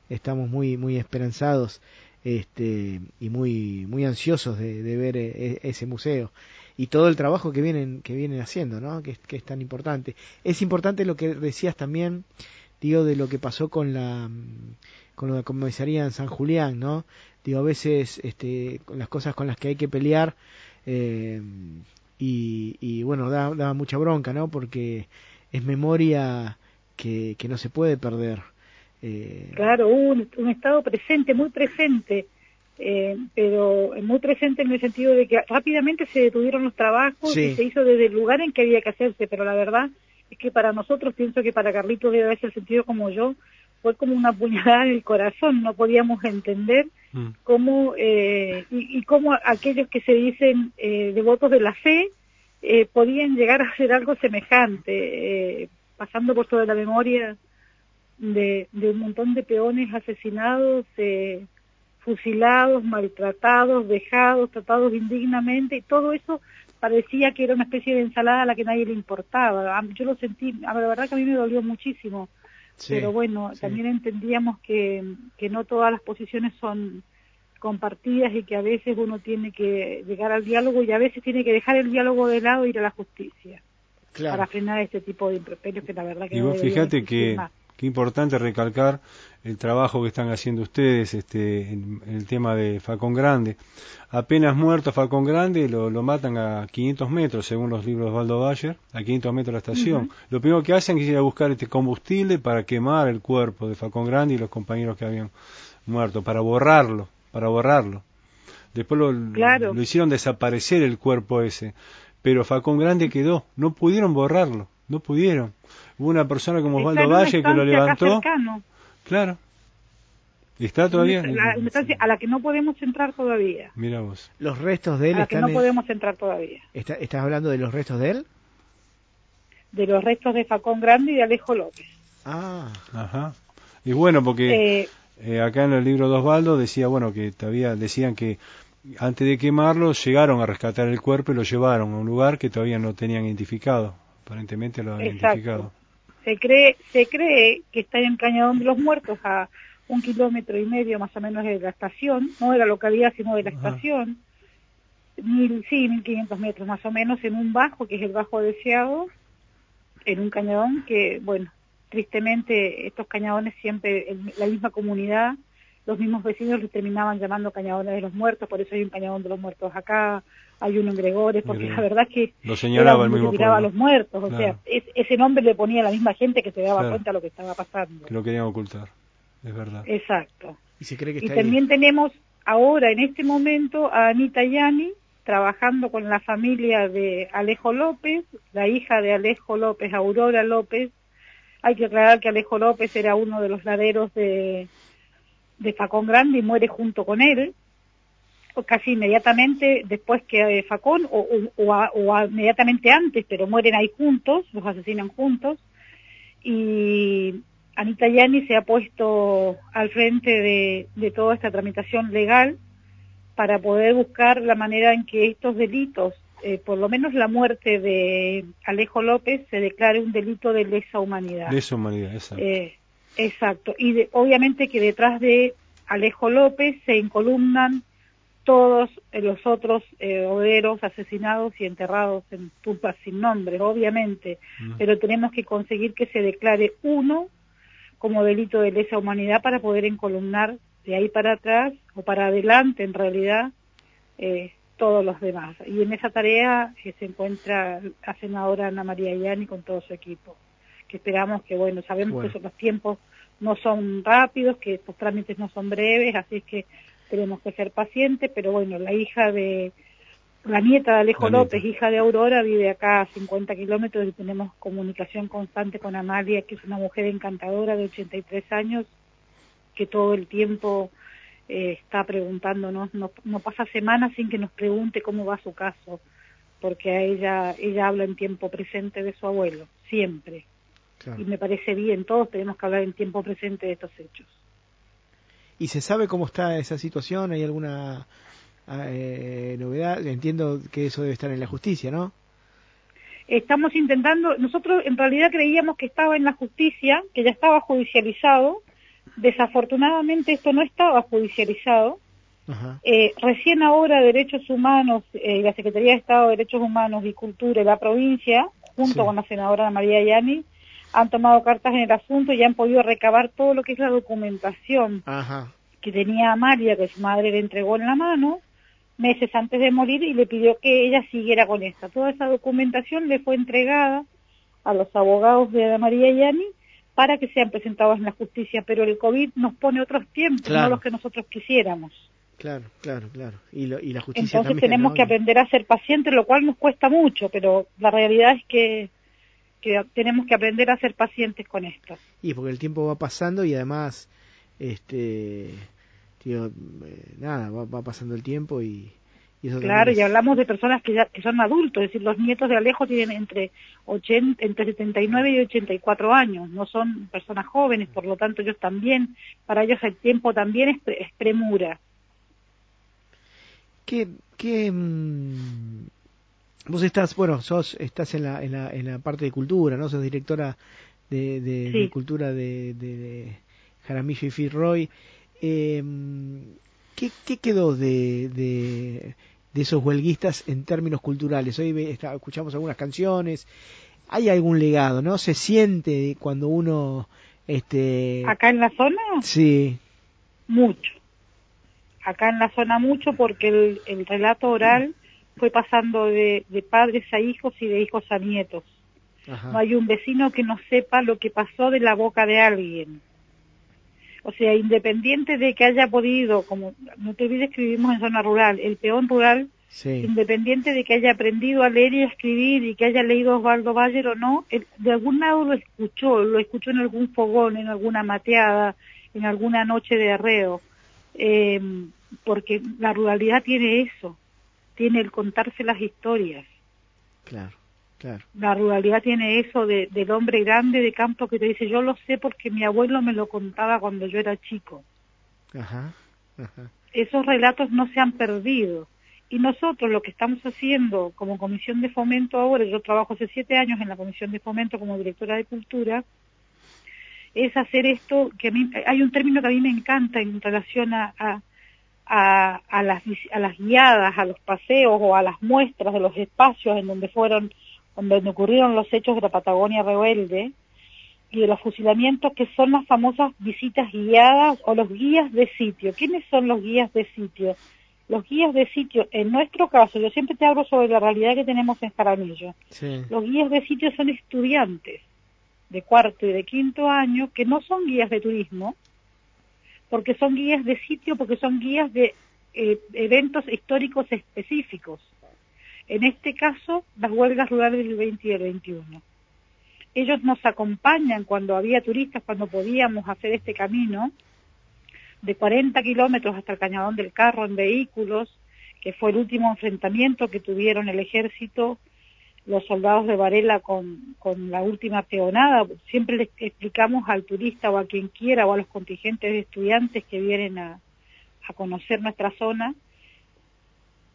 Speaker 3: estamos muy muy esperanzados este, y muy, muy ansiosos de, ver eh, e, ese museo y todo el trabajo que vienen, que vienen haciendo, ¿no? Que, que, es tan importante. Es importante lo que decías también, digo, de lo que pasó con la, con la comisaría en San Julián, ¿no? Digo, a veces, este, con las cosas con las que hay que pelear, eh, y, y, bueno, da, da mucha bronca, ¿no? Porque es memoria que, que no se puede perder.
Speaker 7: Eh... Claro, un, un, estado presente, muy presente, eh, pero muy presente en el sentido de que rápidamente se detuvieron los trabajos y se hizo desde el lugar en que había que hacerse, pero la verdad es que para nosotros, pienso que para Carlitos debe haberse sentido como yo, fue como una puñalada en el corazón, no podíamos entender mm. cómo, eh, y, y, cómo aquellos que se dicen eh, devotos de la fe eh, podían llegar a hacer algo semejante, eh, pasando por toda la memoria de, un montón de peones asesinados, eh, fusilados, maltratados, dejados, tratados indignamente, y todo eso parecía que era una especie de ensalada a la que nadie le importaba. Yo lo sentí, la verdad que a mí me dolió muchísimo, pero bueno, también entendíamos que, que no todas las posiciones son compartidas y que a veces uno tiene que llegar al diálogo y a veces tiene que dejar el diálogo de lado e ir a la justicia para frenar este tipo de improperios que la verdad que
Speaker 4: y vos fíjate que Qué importante recalcar el trabajo que están haciendo ustedes este, en, el tema de Facón Grande. Apenas muerto Facón Grande, lo, lo, matan a 500 metros, según los libros de Osvaldo Bayer, a 500 metros de la estación. Lo primero que hacen es ir a buscar este combustible para quemar el cuerpo de Facón Grande y los compañeros que habían muerto, para borrarlo, para borrarlo. Después lo, lo hicieron desaparecer el cuerpo ese, pero Facón Grande quedó, no pudieron borrarlo, no pudieron. Hubo una persona como Osvaldo Valle que lo levantó. Claro. ¿Y está todavía?
Speaker 7: La, a la que no podemos entrar todavía.
Speaker 4: Mira vos.
Speaker 3: Los restos de él
Speaker 7: a la que no podemos entrar todavía.
Speaker 3: ¿Estás hablando de los restos de él?
Speaker 7: De los restos de Facón Grande y de Alejo López.
Speaker 3: Ah.
Speaker 4: Ajá. Y bueno, porque eh, eh, acá en el libro de Osvaldo decía, bueno, que todavía decían que antes de quemarlo llegaron a rescatar el cuerpo y lo llevaron a un lugar que todavía no tenían identificado. Aparentemente lo han identificado.
Speaker 7: Se cree, se cree que está en Cañadón de los Muertos a un kilómetro y medio más o menos de la estación, no de la localidad sino de la estación, mil, sí, mil quinientos metros más o menos en un bajo que es el bajo deseado, en un cañadón que, bueno, tristemente estos cañadones siempre, en la misma comunidad, los mismos vecinos los terminaban llamando cañadones de los muertos, por eso hay un cañadón de los muertos acá, hay uno en Gregores, porque la verdad que
Speaker 4: lo señalaba el mismo
Speaker 7: tiraba a los muertos, o sea, ese nombre le ponía a la misma gente que se daba cuenta de lo que estaba pasando.
Speaker 4: Que lo querían ocultar, es verdad.
Speaker 7: Exacto.
Speaker 3: Y, se cree que
Speaker 7: y también tenemos ahora, en este momento, a Anita Yani, trabajando con la familia de Alejo López, la hija de Alejo López, Aurora López. Hay que aclarar que Alejo López era uno de los laderos de, de Facón Grande y muere junto con él casi inmediatamente después que Facón o, o, inmediatamente antes, pero mueren ahí juntos, los asesinan juntos. Y Anita Yani se ha puesto al frente de, de toda esta tramitación legal para poder buscar la manera en que estos delitos, eh, por lo menos la muerte de Alejo López, se declare un delito de lesa humanidad.
Speaker 4: Lesa humanidad, exacto. Eh,
Speaker 7: exacto. Y obviamente que detrás de Alejo López se incolumnan todos los otros eh, obreros asesinados y enterrados en tumbas sin nombre, obviamente, mm. pero tenemos que conseguir que se declare uno como delito de lesa humanidad para poder encolumnar de ahí para atrás o para adelante en realidad eh, todos los demás. Y en esa tarea eh, se encuentra la senadora Ana María Yani con todo su equipo, que esperamos que, bueno, sabemos que los tiempos no son rápidos, que estos trámites no son breves, así que tenemos que ser pacientes, pero bueno, la hija de, la nieta de Alejo López, hija de Aurora, vive acá a 50 kilómetros y tenemos comunicación constante con Amalia, que es una mujer encantadora de 83 años, que todo el tiempo eh, está preguntándonos, no, no pasa semana sin que nos pregunte cómo va su caso, porque a ella, ella habla en tiempo presente de su abuelo, siempre. Y me parece bien, todos tenemos que hablar en tiempo presente de estos hechos.
Speaker 3: ¿Y se sabe cómo está esa situación? ¿Hay alguna eh, novedad? Entiendo que eso debe estar en la justicia, ¿no?
Speaker 7: Estamos intentando, nosotros en realidad creíamos que estaba en la justicia, que ya estaba judicializado, Desafortunadamente esto no estaba judicializado. Eh, recién ahora Derechos Humanos, eh, la Secretaría de Estado de Derechos Humanos y Cultura y la provincia, junto con la senadora María Yani, han tomado cartas en el asunto y han podido recabar todo lo que es la documentación que tenía María, que su madre le entregó en la mano meses antes de morir y le pidió que ella siguiera con esta. Toda esa documentación le fue entregada a los abogados de María Yani para que sean presentados en la justicia, pero el COVID nos pone otros tiempos, no los que nosotros quisiéramos.
Speaker 3: Claro, claro, claro. Y, la justicia
Speaker 7: Entonces tenemos que aprender a ser pacientes, lo cual nos cuesta mucho, pero la realidad es que, que tenemos que aprender a ser pacientes con esto.
Speaker 3: Y porque el tiempo va pasando y además, este, tío, eh, nada, va pasando el tiempo y,
Speaker 7: claro, y hablamos de personas que, ya, que son adultos, es decir, los nietos de Alejo tienen entre, 80, entre 79 y 84 años, no son personas jóvenes, por lo tanto ellos también, para ellos el tiempo también es, premura.
Speaker 3: ¿Qué, qué, mm, vos estás, bueno, sos, estás en la, en la, en la parte de cultura, ¿no? Sos directora de, de, cultura de, de, Jaramillo y Firroy. Eh, ¿qué, ¿Qué quedó de, de de esos huelguistas en términos culturales. Hoy escuchamos algunas canciones, hay algún legado, ¿no? Se siente cuando uno... Este...
Speaker 7: ¿Acá en la zona?
Speaker 3: Sí.
Speaker 7: Mucho. Acá en la zona mucho porque el, relato oral fue pasando de, padres a hijos y de hijos a nietos. No hay un vecino que no sepa lo que pasó de la boca de alguien. O sea, independiente de que haya podido, como no te olvides que vivimos en zona rural, el peón rural, independiente de que haya aprendido a leer y a escribir y que haya leído Osvaldo Bayer o no, de algún lado lo escuchó, lo escuchó en algún fogón, en alguna mateada, en alguna noche de arreo, eh, porque la ruralidad tiene eso, tiene el contarse las historias.
Speaker 3: Claro.
Speaker 7: La ruralidad tiene eso de, del hombre grande de campo que te dice, yo lo sé porque mi abuelo me lo contaba cuando yo era chico. Esos relatos no se han perdido. Y nosotros lo que estamos haciendo como comisión de fomento ahora, yo trabajo hace siete años en la comisión de fomento como directora de cultura, es hacer esto, que a mí, hay un término que a mí me encanta en relación a, a, a, las, a las guiadas, a los paseos o a las muestras de los espacios en donde fueron donde ocurrieron los hechos de la Patagonia rebelde y de los fusilamientos que son las famosas visitas guiadas o los guías de sitio. ¿Quiénes son los guías de sitio? Los guías de sitio, en nuestro caso, yo siempre te hablo sobre la realidad que tenemos en Jaramillo. Los guías de sitio son estudiantes de cuarto y de quinto año que no son guías de turismo, porque son guías de sitio, porque son guías de eh, eventos históricos específicos. En este caso, las huelgas rurales del 20 y el 21. Ellos nos acompañan cuando había turistas, cuando podíamos hacer este camino de 40 kilómetros hasta el Cañadón del Carro en vehículos, que fue el último enfrentamiento que tuvieron el ejército, los soldados de Varela con, con la última peonada. Siempre les explicamos al turista o a quien quiera o a los contingentes de estudiantes que vienen a, a conocer nuestra zona,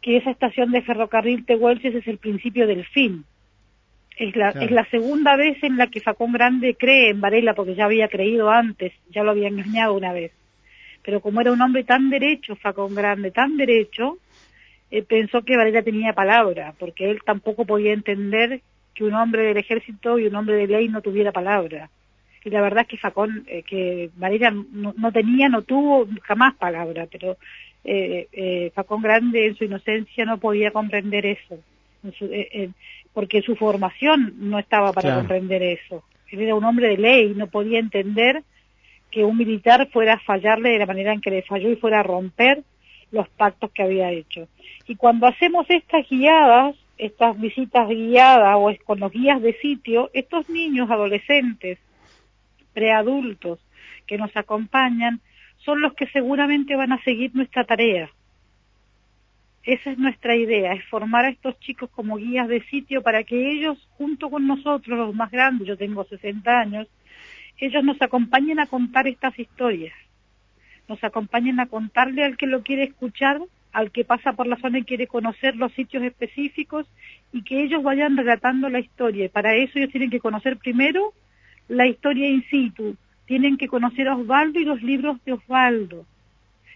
Speaker 7: que esa estación de ferrocarril Tehuelches es el principio del fin. Es la, es la segunda vez en la que Facón Grande cree en Varela, porque ya había creído antes, ya lo había engañado una vez. Pero como era un hombre tan derecho, Facón Grande, tan derecho, eh, pensó que Varela tenía palabra, porque él tampoco podía entender que un hombre del ejército y un hombre de ley no tuviera palabra. y la verdad es que Facón, eh, que Marina no, tenía, no tuvo jamás palabra, pero eh, eh, Facón Grande en su inocencia no podía comprender eso, porque su formación no estaba para comprender eso. Él era un hombre de ley, no podía entender que un militar fuera a fallarle de la manera en que le falló y fuera a romper los pactos que había hecho. Y cuando hacemos estas guiadas, estas visitas guiadas o con los guías de sitio, estos niños adolescentes, preadultos que nos acompañan, son los que seguramente van a seguir nuestra tarea. Esa es nuestra idea, es formar a estos chicos como guías de sitio para que ellos, junto con nosotros, los más grandes, yo tengo 60 años, ellos nos acompañen a contar estas historias, nos acompañen a contarle al que lo quiere escuchar al que pasa por la zona y quiere conocer los sitios específicos y que ellos vayan relatando la historia. Para eso ellos tienen que conocer primero la historia in situ, tienen que conocer a Osvaldo y los libros de Osvaldo.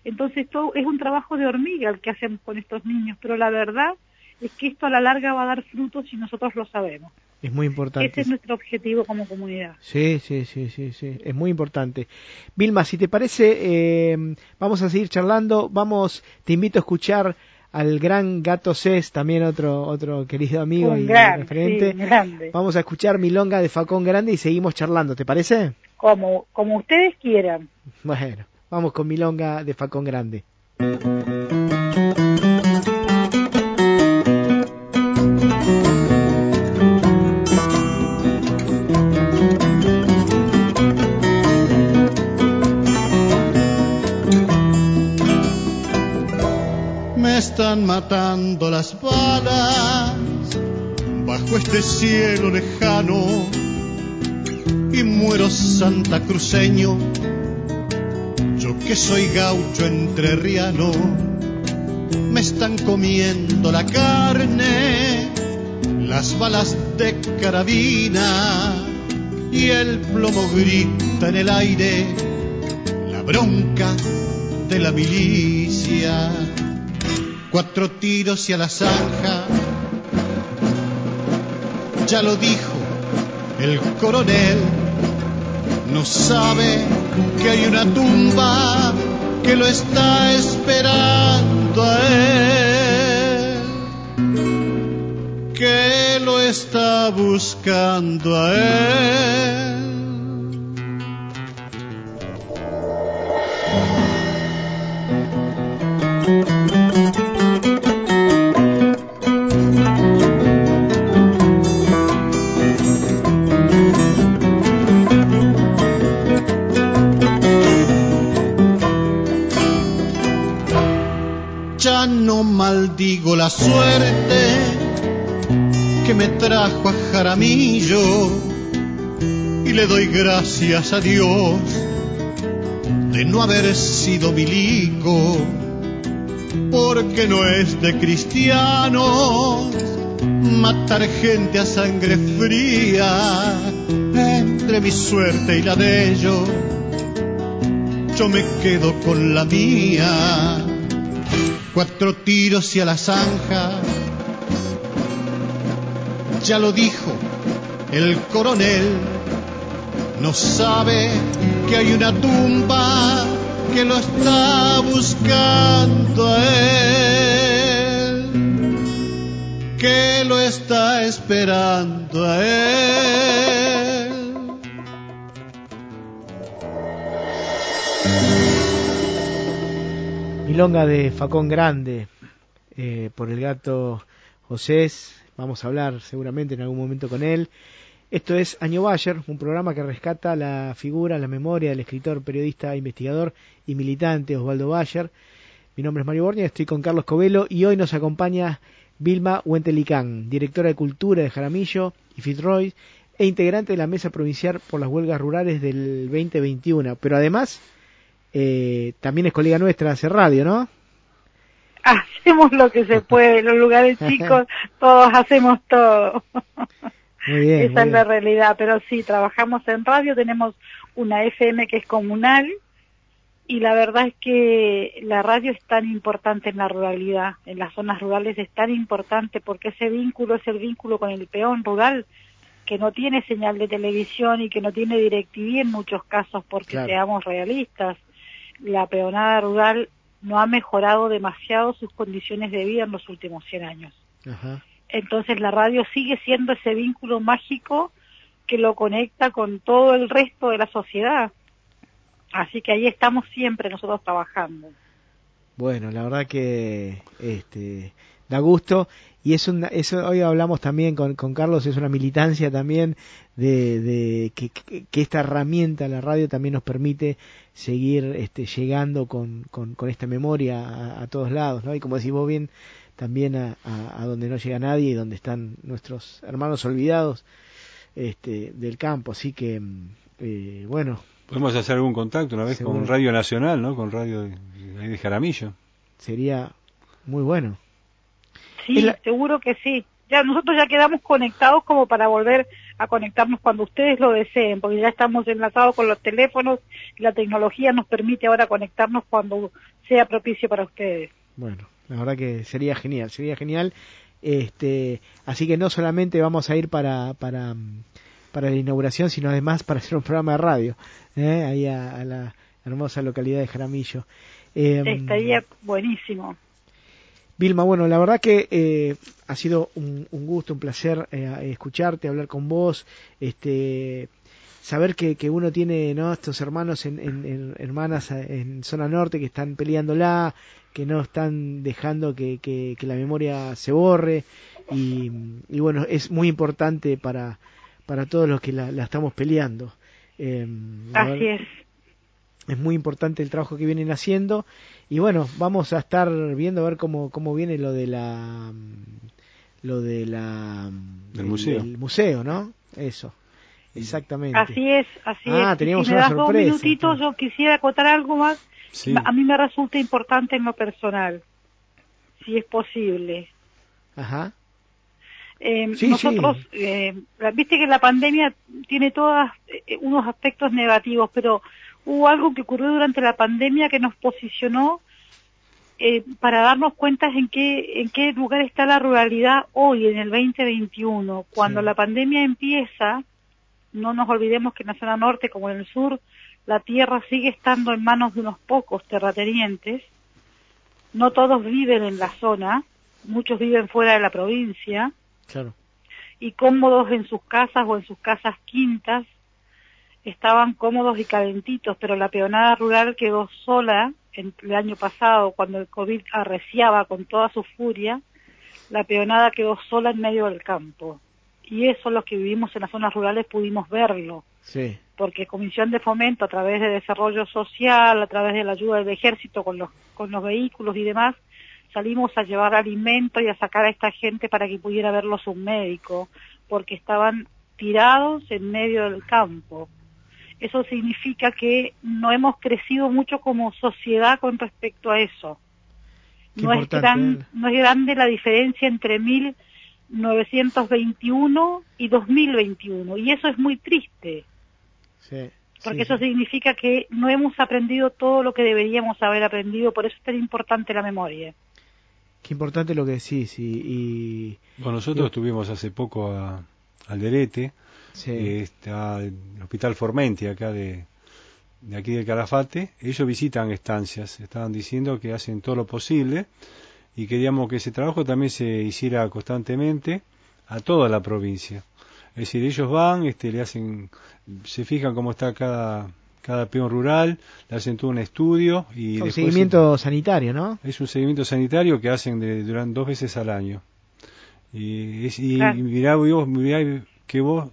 Speaker 7: Entonces todo es un trabajo de hormiga el que hacemos con estos niños, pero la verdad es que esto a la larga va a dar frutos y nosotros lo sabemos.
Speaker 3: Es muy importante.
Speaker 7: Ese es nuestro objetivo como comunidad.
Speaker 3: Sí, sí, sí, sí, sí. Es muy importante. Vilma, si te parece, eh, vamos a seguir charlando. Vamos, te invito a escuchar al gran Gato Cés, también otro otro querido amigo y referente. Vamos a escuchar Milonga de Facón Grande y seguimos charlando, ¿te parece?
Speaker 7: Como, como ustedes quieran.
Speaker 3: Bueno, vamos con Milonga de Facón Grande.
Speaker 5: Están matando las balas bajo este cielo lejano. Y muero santacruceño, yo que soy gaucho entrerriano, me están comiendo la carne, las balas de carabina. Y el plomo grita en el aire, la bronca de la milicia cuatro tiros y a la zanja. Ya lo dijo el coronel, no sabe que hay una tumba que lo está esperando a él, que lo está buscando a él. Maldigo la suerte que me trajo a Jaramillo y le doy gracias a Dios de no haber sido milico, porque no es de cristianos matar gente a sangre fría entre mi suerte y la de ellos. Yo me quedo con la mía cuatro tiros y a la zanja. Ya lo dijo el coronel, no sabe que hay una tumba que lo está buscando a él, que lo está esperando a él.
Speaker 3: Milonga de Facón Grande eh, por el gato José. Vamos a hablar seguramente en algún momento con él. Esto es Año Bayer, un programa que rescata la figura, la memoria del escritor, periodista, investigador y militante Osvaldo Bayer. Mi nombre es Mario Bornia, estoy con Carlos Covelo y hoy nos acompaña Vilma Huentelicán, directora de Cultura de Jaramillo y Fitzroy e integrante de la Mesa Provincial por las Huelgas Rurales del 2021. Pero además eh, también es colega nuestra, hace radio, ¿no?
Speaker 7: Hacemos lo que se puede, en los lugares chicos todos hacemos todo. Muy bien, Esa es la realidad, pero sí, trabajamos en radio, tenemos una FM que es comunal y la verdad es que la radio es tan importante en la ruralidad, en las zonas rurales es tan importante porque ese vínculo es el vínculo con el peón rural que no tiene señal de televisión y que no tiene DirecTV en muchos casos, porque
Speaker 3: Claro.
Speaker 7: seamos realistas, la peonada rural no ha mejorado demasiado sus condiciones de vida en los últimos 100 años.
Speaker 3: Ajá.
Speaker 7: Entonces la radio sigue siendo ese vínculo mágico que lo conecta con todo el resto de la sociedad. Así que ahí estamos siempre nosotros trabajando.
Speaker 3: Bueno, la verdad que este da gusto y es un, eso hoy hablamos también con, con Carlos es una militancia también de, de que, esta herramienta la radio también nos permite seguir este llegando con, con, con esta memoria a, a todos lados no y como decís vos bien también a, a, a donde no llega nadie y donde están nuestros hermanos olvidados este del campo así que eh, bueno
Speaker 4: Podemos hacer algún contacto una vez
Speaker 3: Seguro.
Speaker 4: con Radio Nacional, ¿no? Con Radio de Jaramillo.
Speaker 3: sería muy bueno
Speaker 7: Sí,
Speaker 3: la-
Speaker 7: seguro que sí. Ya nosotros ya quedamos conectados como para volver a conectarnos cuando ustedes lo deseen, porque ya estamos enlazados con los teléfonos y la tecnología nos permite ahora conectarnos cuando sea propicio para ustedes.
Speaker 3: Bueno, la verdad que sería genial, sería genial. Este, así que no solamente vamos a ir para para para la inauguración, sino además para hacer un programa de radio, ¿eh? ahí a, a la hermosa localidad de Jaramillo. Eh,
Speaker 7: Estaría buenísimo.
Speaker 3: Vilma, bueno, la verdad que eh, ha sido un, un gusto, un placer eh, escucharte, hablar con vos, este, saber que, que uno tiene ¿no? estos hermanos, en, en- en- hermanas en zona norte que están peleándola, que no están dejando que, que- que la memoria se borre y, y bueno, es muy importante para, para todos los que la, la estamos peleando. Eh,
Speaker 7: Así es.
Speaker 3: es muy importante el trabajo que vienen haciendo y bueno vamos a estar viendo a ver cómo cómo viene lo de la lo de la
Speaker 4: Del
Speaker 3: el-
Speaker 4: museo.
Speaker 3: el museo no eso exactamente
Speaker 7: Así es, así
Speaker 3: Ah,
Speaker 7: es.
Speaker 3: Teníamos
Speaker 7: si me
Speaker 3: una
Speaker 7: das dos
Speaker 3: sorpresa,
Speaker 7: minutitos, yo quisiera acotar algo más.
Speaker 4: Sí.
Speaker 7: A mí me resulta importante en lo personal, si es posible.
Speaker 3: ajá
Speaker 7: Eh,
Speaker 3: Sí,
Speaker 7: nosotros,
Speaker 3: sí.
Speaker 7: eh, viste que la pandemia tiene todos unos aspectos negativos, pero hubo algo que ocurrió durante la pandemia que nos posicionó eh, para darnos cuenta en qué, en qué lugar está la ruralidad hoy, en el 2021. Cuando
Speaker 3: Sí.
Speaker 7: la pandemia empieza, no nos olvidemos que en la zona norte como en el sur, la tierra sigue estando en manos de unos pocos terratenientes. No todos viven en la zona, muchos viven fuera de la provincia
Speaker 3: claro
Speaker 7: y cómodos en sus casas o en sus casas quintas, estaban cómodos y calentitos, pero la peonada rural quedó sola en el año pasado, cuando el COVID arreciaba con toda su furia, la peonada quedó sola en medio del campo. Y eso los que vivimos en las zonas rurales pudimos verlo,
Speaker 3: sí
Speaker 7: porque Comisión de Fomento, a través de Desarrollo Social, a través de la ayuda del Ejército con los, con los vehículos y demás, salimos a llevar alimento y a sacar a esta gente para que pudiera verlos un médico, porque estaban tirados en medio del campo. Eso significa que no hemos crecido mucho como sociedad con respecto a eso.
Speaker 3: Qué
Speaker 7: No es, gran, no es grande la diferencia entre 1921 y 2021, y eso es muy triste
Speaker 3: sí
Speaker 7: porque
Speaker 3: sí,
Speaker 7: eso
Speaker 3: sí.
Speaker 7: significa que no hemos aprendido todo lo que deberíamos haber aprendido, por eso es tan importante la memoria.
Speaker 3: qué importante lo que decís y, y
Speaker 4: Bueno, nosotros estuvimos hace poco a Alderete,
Speaker 3: sí
Speaker 4: está el Hospital Formenti acá de, de aquí del Calafate. Ellos visitan estancias, estaban diciendo que hacen todo lo posible y queríamos que ese trabajo también se hiciera constantemente a toda la provincia. Es decir, ellos van, este, le hacen, se fijan cómo está cada, cada peón rural, le hacen todo un estudio y
Speaker 3: un
Speaker 4: después-
Speaker 3: seguimiento sanitario no
Speaker 4: es un seguimiento sanitario que hacen de, durante dos veces al año. Y, es- y
Speaker 7: Claro.
Speaker 4: mirá vos, mirá que vos,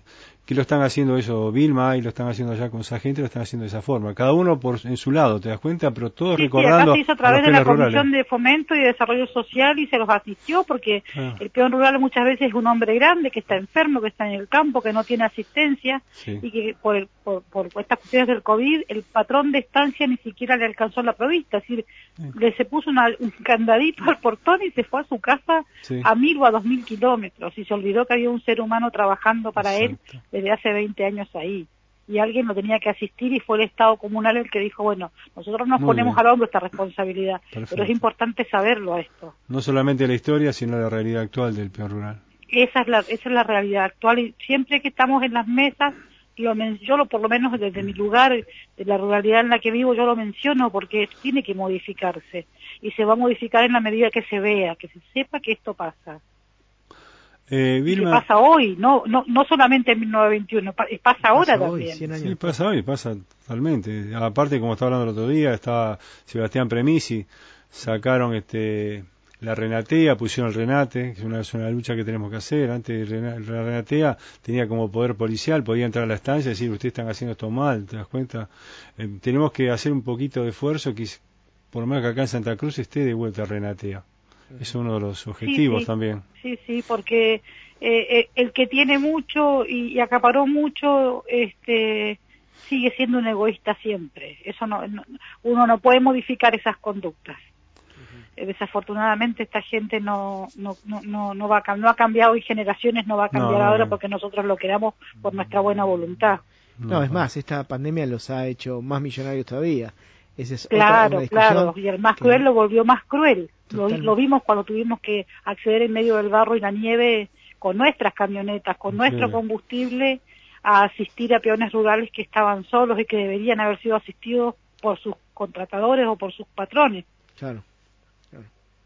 Speaker 4: que lo están haciendo eso Vilma y lo están haciendo allá con esa gente, lo están haciendo de esa forma. Cada uno por en su lado, ¿te das cuenta? Pero todos
Speaker 7: Sí, sí,
Speaker 4: recordando
Speaker 7: se hizo a través de la Comisión
Speaker 4: rurales.
Speaker 7: de Fomento y Desarrollo Social y se los asistió porque
Speaker 4: Ah,
Speaker 7: el peón rural muchas veces es un hombre grande que está enfermo, que está en el campo, que no tiene asistencia
Speaker 4: sí.
Speaker 7: y que por, el- por, por estas cuestiones del COVID el patrón de estancia ni siquiera le alcanzó la provista, es decir,
Speaker 4: Sí.
Speaker 7: le se puso una- un candadito al portón y se fue a su casa
Speaker 4: Sí.
Speaker 7: a mil o a dos mil kilómetros y se olvidó que había un ser humano trabajando para él. Desde hace 20 años ahí. Y alguien lo tenía que asistir y fue el Estado comunal el que dijo, bueno, nosotros nos
Speaker 4: Muy
Speaker 7: ponemos
Speaker 4: bien.
Speaker 7: al hombro esta responsabilidad,
Speaker 4: Perfecto.
Speaker 7: pero es importante saberlo a esto.
Speaker 4: No solamente la historia, sino la realidad actual del peón rural.
Speaker 7: Esa es la, esa es la realidad actual y siempre que estamos en las mesas, lo yo lo, por lo menos desde mi lugar, de la ruralidad en la que vivo, yo lo menciono porque tiene que modificarse y se va a modificar en la medida que se vea, que se sepa que esto pasa.
Speaker 4: Eh, Vilma...
Speaker 7: Que pasa hoy, no, no, no solamente en 1921, pasa ahora también.
Speaker 4: sí, pasa hoy, pasa totalmente. Aparte, como estaba hablando el otro día, estaba Sebastián Premisi, sacaron este la Renatea, pusieron el Renate, que es una, es una lucha que tenemos que hacer. Antes la Renatea tenía como poder policial, podía entrar a la estancia y decir, ustedes están haciendo esto mal, ¿te das cuenta? Eh, tenemos que hacer un poquito de esfuerzo, que por lo menos que acá en Santa Cruz esté de vuelta Renatea. Es uno de los objetivos también.
Speaker 7: Sí, sí, porque eh, eh, el que tiene mucho y, acaparó mucho, este sigue siendo un egoísta siempre. Eso no, uno no puede modificar esas conductas. Eh, desafortunadamente esta gente no no no no va a, no ha cambiado y generaciones no va a cambiar ahora porque nosotros lo queramos por nuestra buena voluntad.
Speaker 3: No, es más, esta pandemia los ha hecho más millonarios todavía.
Speaker 7: Es claro, claro, y el más cruel lo volvió más cruel. Lo, vimos cuando tuvimos que acceder en medio del barro y la nieve con nuestras camionetas, con nuestro combustible, a asistir a peones rurales que estaban solos y que deberían haber sido asistidos por sus contratadores o por sus patrones.
Speaker 3: Claro.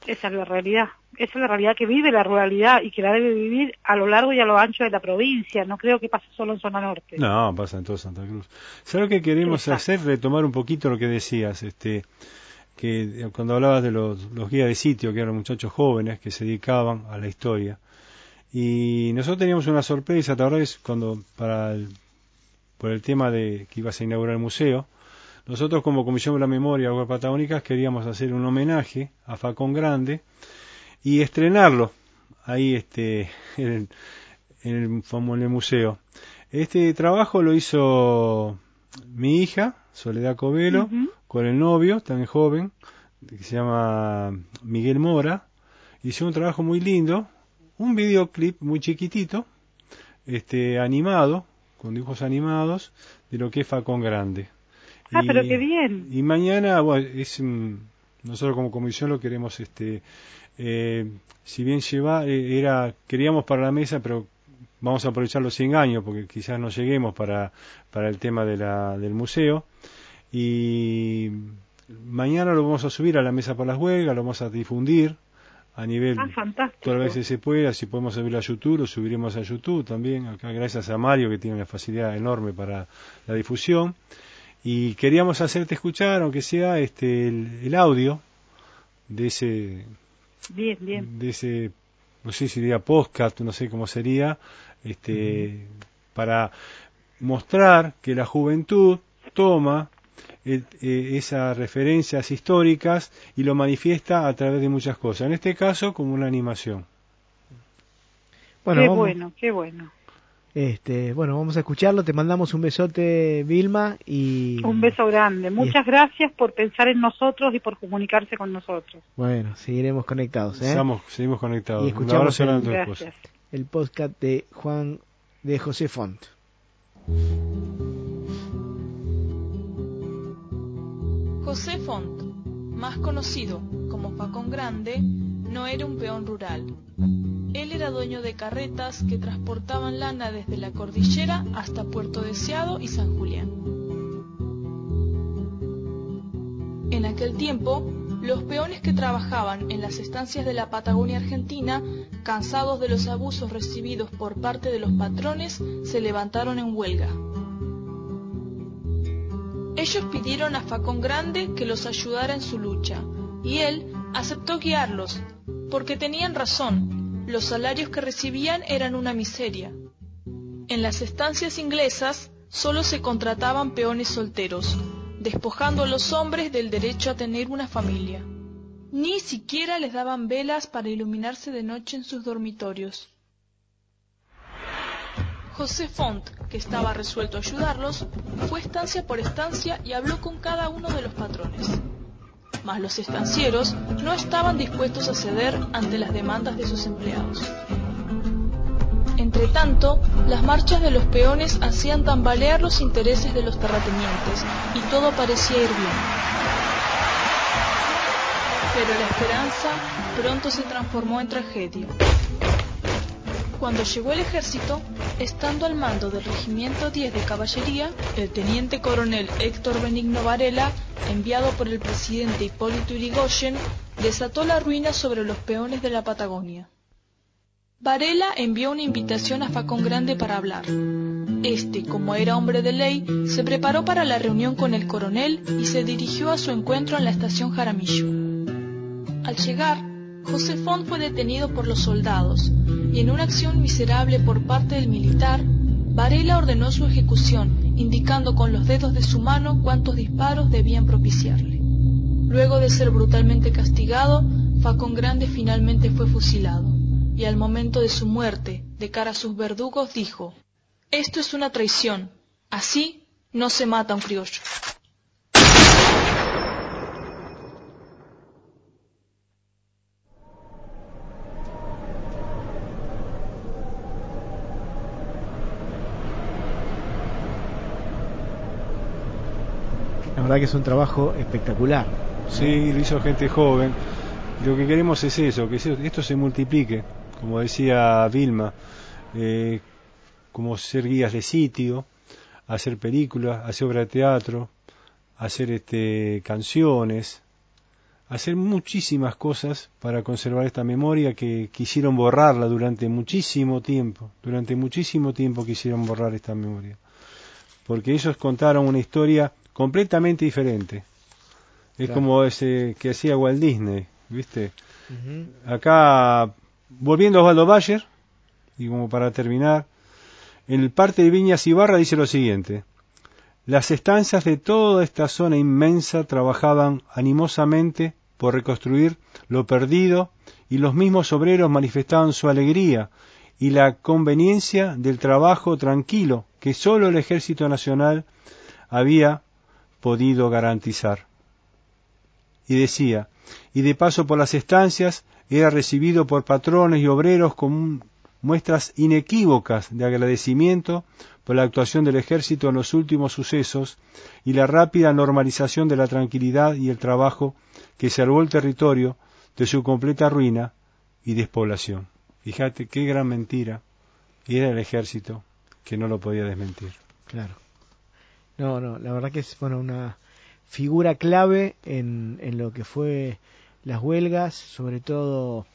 Speaker 7: Esa es la realidad. Esa es la realidad que vive la ruralidad y que la debe vivir a lo largo y a lo ancho de la provincia. No creo que pase solo en zona norte.
Speaker 4: No, pasa en toda Santa Cruz. ¿Sabes lo que queremos hacer? Retomar un poquito lo que decías. Este, que cuando hablabas de los, los guías de sitio, que eran muchachos jóvenes que se dedicaban a la historia. Y nosotros teníamos una sorpresa, ¿te acordás? Cuando, para por el tema de que ibas a inaugurar el museo, nosotros como Comisión de la Memoria Aguas Patagónicas queríamos hacer un homenaje a Facón Grande y estrenarlo ahí este, en, el, en el museo. Este trabajo lo hizo mi hija, Soledad Covelo, con el novio, tan joven, que se llama Miguel Mora. Hizo un trabajo muy lindo, un videoclip muy chiquitito, este, animado, con dibujos animados, de lo que es Facón Grande.
Speaker 7: Ah, pero qué bien.
Speaker 4: Y mañana, bueno, es, nosotros como comisión lo queremos, este, eh, si bien lleva, eh, era, queríamos para la mesa, pero vamos a aprovechar los 100 años porque quizás no lleguemos para, para el tema de la, del museo. Y mañana lo vamos a subir a la mesa por las huelgas, lo vamos a difundir a nivel
Speaker 7: ah,
Speaker 4: todas las veces se pueda, si podemos subirlo a YouTube, lo subiremos a YouTube también, acá gracias a Mario que tiene una facilidad enorme para la difusión. Y queríamos hacerte escuchar, aunque sea este el, audio de ese
Speaker 7: bien, bien.
Speaker 4: de ese no sé si sería podcast, no sé cómo sería, este para mostrar que la juventud toma eh, esas referencias históricas y lo manifiesta a través de muchas cosas. En este caso, como una animación.
Speaker 7: Bueno, qué bueno, qué bueno.
Speaker 3: Este, bueno, vamos a escucharlo. Te mandamos un besote, Vilma. y
Speaker 7: Un beso grande. Muchas gracias por pensar en nosotros y por comunicarse con nosotros.
Speaker 3: Bueno, seguiremos conectados. ¿eh?
Speaker 4: seguimos conectados.
Speaker 3: Y escuchamos el, el podcast de Juan de José Font.
Speaker 8: José Font, más conocido como Facón Grande, no era un peón rural. Él era dueño de carretas que transportaban lana desde la cordillera hasta Puerto Deseado y San Julián. En aquel tiempo, los peones que trabajaban en las estancias de la Patagonia Argentina, cansados de los abusos recibidos por parte de los patrones, se levantaron en huelga. Ellos pidieron a Facón Grande que los ayudara en su lucha, y él aceptó guiarlos, porque tenían razón, los salarios que recibían eran una miseria. En las estancias inglesas solo se contrataban peones solteros, despojando a los hombres del derecho a tener una familia. Ni siquiera les daban velas para iluminarse de noche en sus dormitorios. José Font, que estaba resuelto a ayudarlos, fue estancia por estancia y habló con cada uno de los patrones. Mas los estancieros no estaban dispuestos a ceder ante las demandas de sus empleados. Entretanto, las marchas de los peones hacían tambalear los intereses de los terratenientes y todo parecía ir bien. Pero la esperanza pronto se transformó en tragedia. Cuando llegó el ejército, estando al mando del regimiento 10 de caballería, el teniente coronel Héctor Benigno Varela, enviado por el presidente Hipólito Yrigoyen, desató la ruina sobre los peones de la Patagonia. Varela envió una invitación a Facón Grande para hablar. Este, como era hombre de ley, se preparó para la reunión con el coronel y se dirigió a su encuentro en la estación Jaramillo. Al llegar, Josefón fue detenido por los soldados y en una acción miserable por parte del militar, Varela ordenó su ejecución, indicando con los dedos de su mano cuántos disparos debían propiciarle. Luego de ser brutalmente castigado, Facón Grande finalmente fue fusilado, y al momento de su muerte, de cara a sus verdugos, dijo, Esto es una traición, así no se mata un criollo.
Speaker 3: La verdad que es un trabajo espectacular.
Speaker 4: Sí, lo hizo gente joven. Lo que queremos es eso, que esto se multiplique, como decía Vilma, eh, como ser guías de sitio, hacer películas, hacer obra de teatro, hacer este, canciones, hacer muchísimas cosas para conservar esta memoria que quisieron borrarla durante muchísimo tiempo, durante muchísimo tiempo quisieron borrar esta memoria, porque ellos contaron una historia completamente diferente. Es
Speaker 3: Claro.
Speaker 4: como ese que hacía Walt Disney, ¿viste? Acá, volviendo a Osvaldo Bayer, y como para terminar, en el parte de Viñas y Barra dice lo siguiente. Las estancias de toda esta zona inmensa trabajaban animosamente por reconstruir lo perdido y los mismos obreros manifestaban su alegría y la conveniencia del trabajo tranquilo que sólo el Ejército Nacional había podido garantizar. Y decía, y de paso por las estancias era recibido por patrones y obreros con muestras inequívocas de agradecimiento por la actuación del ejército en los últimos sucesos y la rápida normalización de la tranquilidad y el trabajo que salvó el territorio de su completa ruina y despoblación. Fíjate qué gran mentira y era el ejército que no lo podía desmentir.
Speaker 3: Claro. No, no, la verdad que es bueno, una figura clave en, en lo que fue las huelgas, sobre todo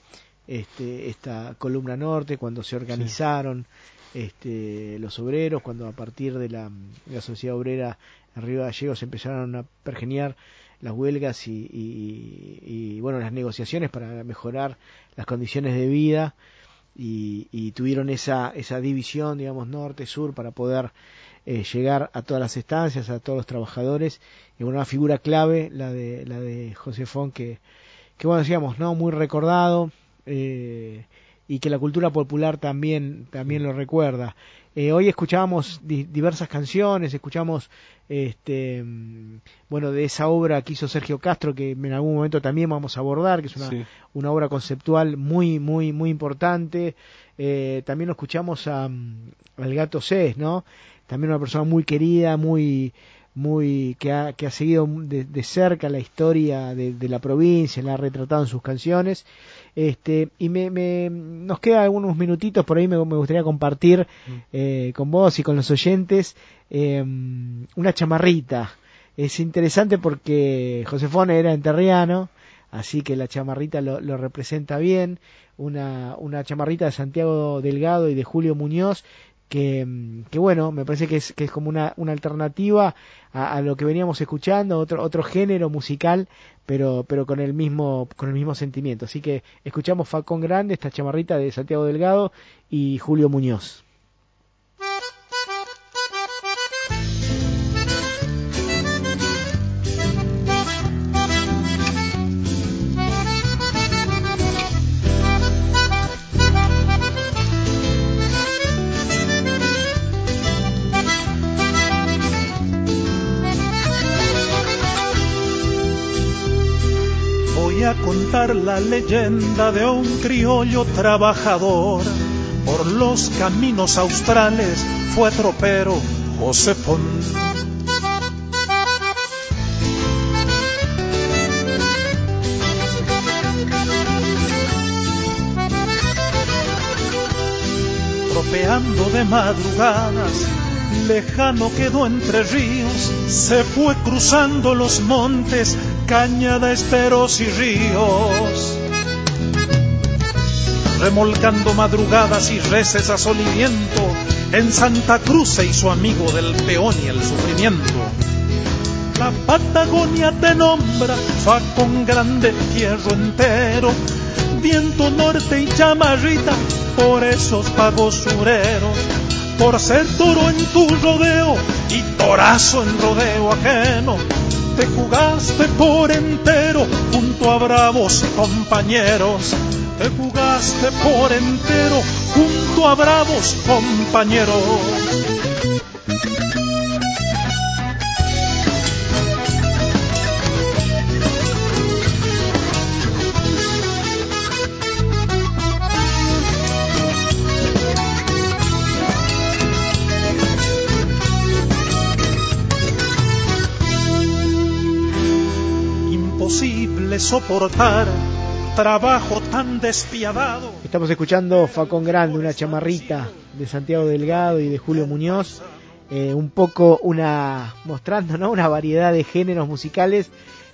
Speaker 3: este, esta columna norte, cuando se organizaron este, los obreros, cuando a partir de la, de la sociedad obrera en Río Gallegos empezaron a pergeniar las huelgas y, y- y, bueno las negociaciones para mejorar las condiciones de vida y, y tuvieron esa, esa división digamos norte sur para poder eh, llegar a todas las estancias a todos los trabajadores. Y una figura clave la de la de José Fon que que bueno decíamos no muy recordado eh, y que la cultura popular también también lo recuerda Eh, hoy escuchábamos di- diversas canciones escuchamos este bueno de esa obra que hizo Sergio Castro que en algún momento también vamos a abordar que es una,
Speaker 4: Sí.
Speaker 3: una obra conceptual muy muy muy importante. Eh, también lo escuchamos a, al gato Cés no también una persona muy querida muy muy que ha, que ha seguido de, de cerca la historia de, de la provincia la ha retratado en sus canciones este y me, me nos queda algunos minutitos por ahí me, me gustaría compartir eh, con vos y con los oyentes eh, una chamarrita. Es interesante porque Josefón era enterriano así que la chamarrita lo, lo representa bien. Una, una chamarrita de Santiago Delgado y de Julio Muñoz que, que bueno, me parece que es, que es como una, una alternativa a, lo que veníamos escuchando, otro, otro género musical, pero, pero con el mismo, con el mismo sentimiento. Así que escuchamos Facón Grande, esta chamarrita de Santiago Delgado y Julio Muñoz.
Speaker 5: Contar la leyenda de un criollo trabajador. Por los caminos australes fue tropero Josefón.
Speaker 9: campeando de madrugadas, lejano quedó entre ríos, se fue cruzando los montes, cañada, esteros y ríos. Remolcando madrugadas y reces a sol y viento, en Santa Cruz se hizo amigo del peón y el sufrimiento. La Patagonia te nombra, fa con grande fierro entero, viento norte y chamarrita por esos pagos sureros, por ser toro en tu rodeo y torazo en rodeo ajeno. Te jugaste por entero junto a bravos compañeros, te jugaste por entero junto a bravos compañeros. Soportar trabajo tan despiadado.
Speaker 3: Estamos escuchando Facón Grande, una chamarrita de Santiago Delgado y de Julio Muñoz, eh, un poco una mostrando ¿no? una variedad de géneros musicales,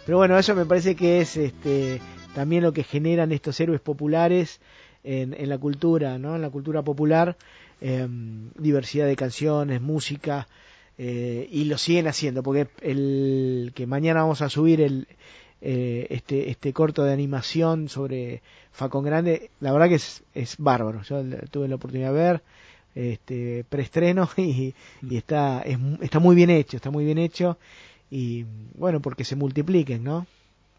Speaker 3: pero bueno, eso me parece que es este, también lo que generan estos héroes populares en, la cultura, ¿no? en la cultura popular, em, diversidad de canciones, música. Eh, y lo siguen haciendo porque el que mañana vamos a subir el, eh, este, este corto de animación sobre Facón Grande, la verdad que es, es bárbaro. Yo tuve la oportunidad de ver este preestreno y, y está, está muy bien hecho, está muy bien hecho. Y bueno, porque se multipliquen, ¿no?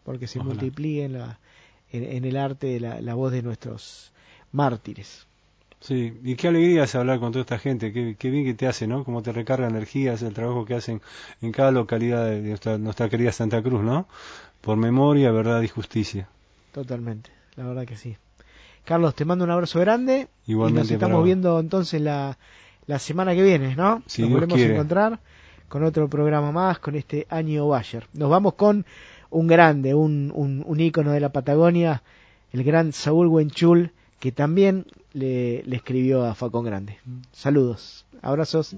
Speaker 3: Porque se multipliquen la, en, el arte la, la voz de nuestros mártires.
Speaker 4: Sí, y qué alegría es hablar con toda esta gente, qué, qué, bien que te hace, ¿no? Cómo te recarga energías el trabajo que hacen en cada localidad de nuestra, nuestra querida Santa Cruz, ¿no? Por memoria, verdad y justicia.
Speaker 3: Totalmente, la verdad que sí. Carlos, te mando un abrazo grande.
Speaker 4: Igualmente.
Speaker 3: Y nos estamos viendo entonces la, la semana que viene, ¿no?
Speaker 4: Si
Speaker 3: nos
Speaker 4: volvemos
Speaker 3: a encontrar con otro programa más, con este año Bayer. Nos vamos con un grande, un, un, un ícono de la Patagonia, el gran Saúl Huenchul, que también le, le escribió a Facón Grande. Saludos, abrazos.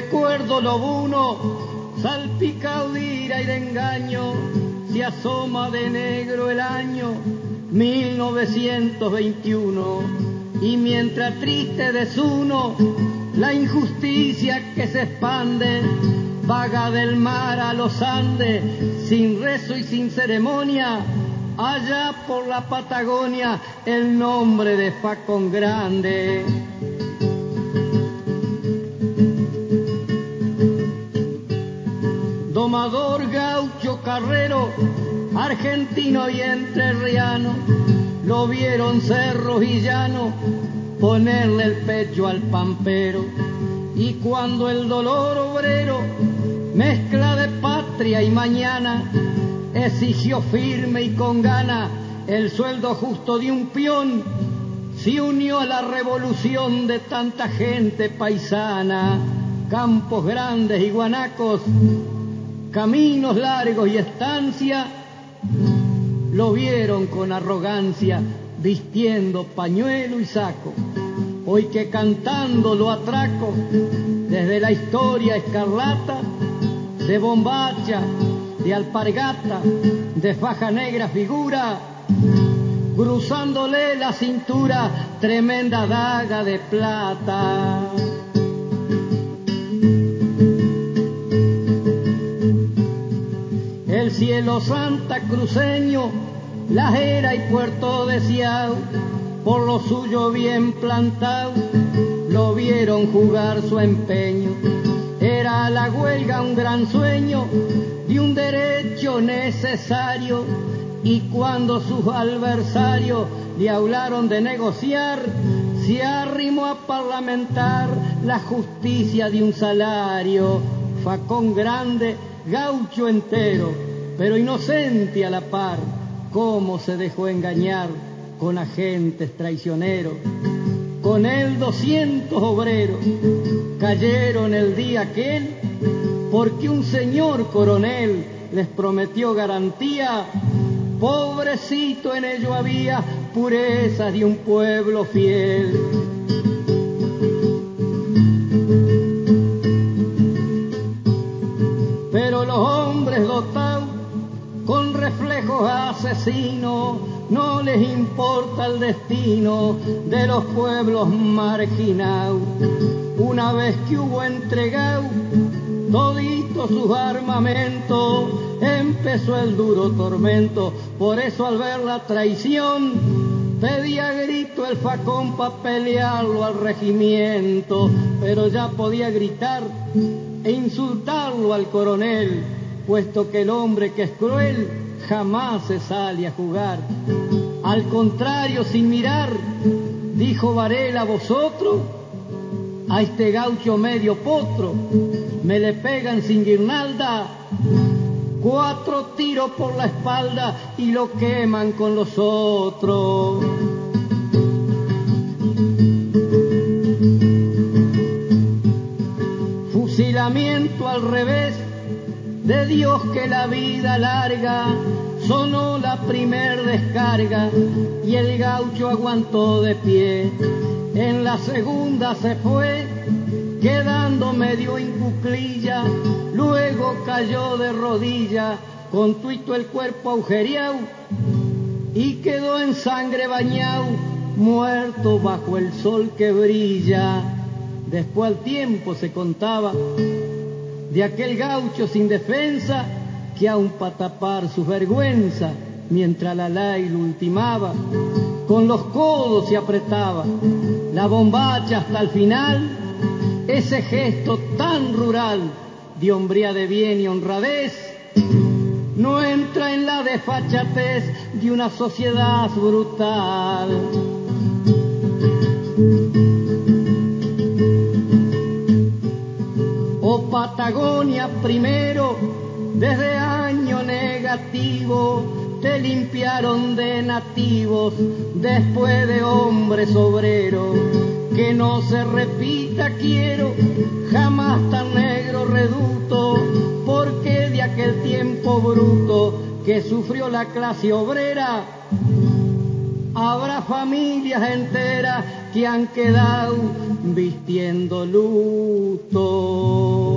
Speaker 10: Recuerdo lobuno, salpicado de ira y de engaño, se asoma de negro el año 1921. Y mientras triste desuno, la injusticia que se expande, vaga del mar a los Andes, sin rezo y sin ceremonia, allá por la Patagonia, el nombre de Facón Grande. Gaucho carrero, argentino y entrerriano, lo vieron cerros y llanos ponerle el pecho al pampero. Y cuando el dolor obrero, mezcla de patria y mañana, exigió firme y con gana el sueldo justo de un peón, se unió a la revolución de tanta gente paisana, campos grandes y guanacos, caminos largos y estancia, lo vieron con arrogancia, vistiendo pañuelo y saco. Hoy que cantando lo atraco, desde la historia escarlata, de bombacha, de alpargata, de faja negra figura, cruzándole la cintura, tremenda daga de plata. Santa cruceño, la Jera y Puerto Deseado, por lo suyo bien plantado, lo vieron jugar su empeño. Era la huelga un gran sueño de un derecho necesario y cuando sus adversarios le hablaron de negociar, se arrimó a parlamentar la justicia de un salario, facón grande, gaucho entero pero inocente a la par, cómo se dejó engañar con agentes traicioneros. Con él doscientos obreros cayeron el día aquel porque un señor coronel les prometió garantía. Pobrecito en ello había pureza de un pueblo fiel. Asesinos no les importa el destino de los pueblos marginados. Una vez que hubo entregado todito sus armamentos, empezó el duro tormento. Por eso al ver la traición, pedía grito el facón para pelearlo al regimiento, pero ya podía gritar e insultarlo al coronel, puesto que el hombre que es cruel jamás se sale a jugar. Al contrario, sin mirar, dijo Varela, vosotros, a este gaucho medio potro, me le pegan sin guirnalda, cuatro tiros por la espalda y lo queman con los otros. Fusilamiento al revés, de Dios que la vida larga, sonó la primer descarga y el gaucho aguantó de pie. En la segunda se fue, quedando medio en cuclilla, luego cayó de rodilla, con tuito el cuerpo agujereado y quedó en sangre bañado, muerto bajo el sol que brilla. Después al tiempo se contaba de aquel gaucho sin defensa que aun para tapar su vergüenza, mientras la ley lo ultimaba, con los codos se apretaba la bombacha hasta el final, ese gesto tan rural de hombría de bien y honradez, no entra en la desfachatez de una sociedad brutal. Patagonia primero, desde año negativo, te limpiaron de nativos, después de hombres obreros. Que no se repita quiero, jamás tan negro reduto, porque de aquel tiempo bruto que sufrió la clase obrera, habrá familias enteras que han quedado vistiendo luto.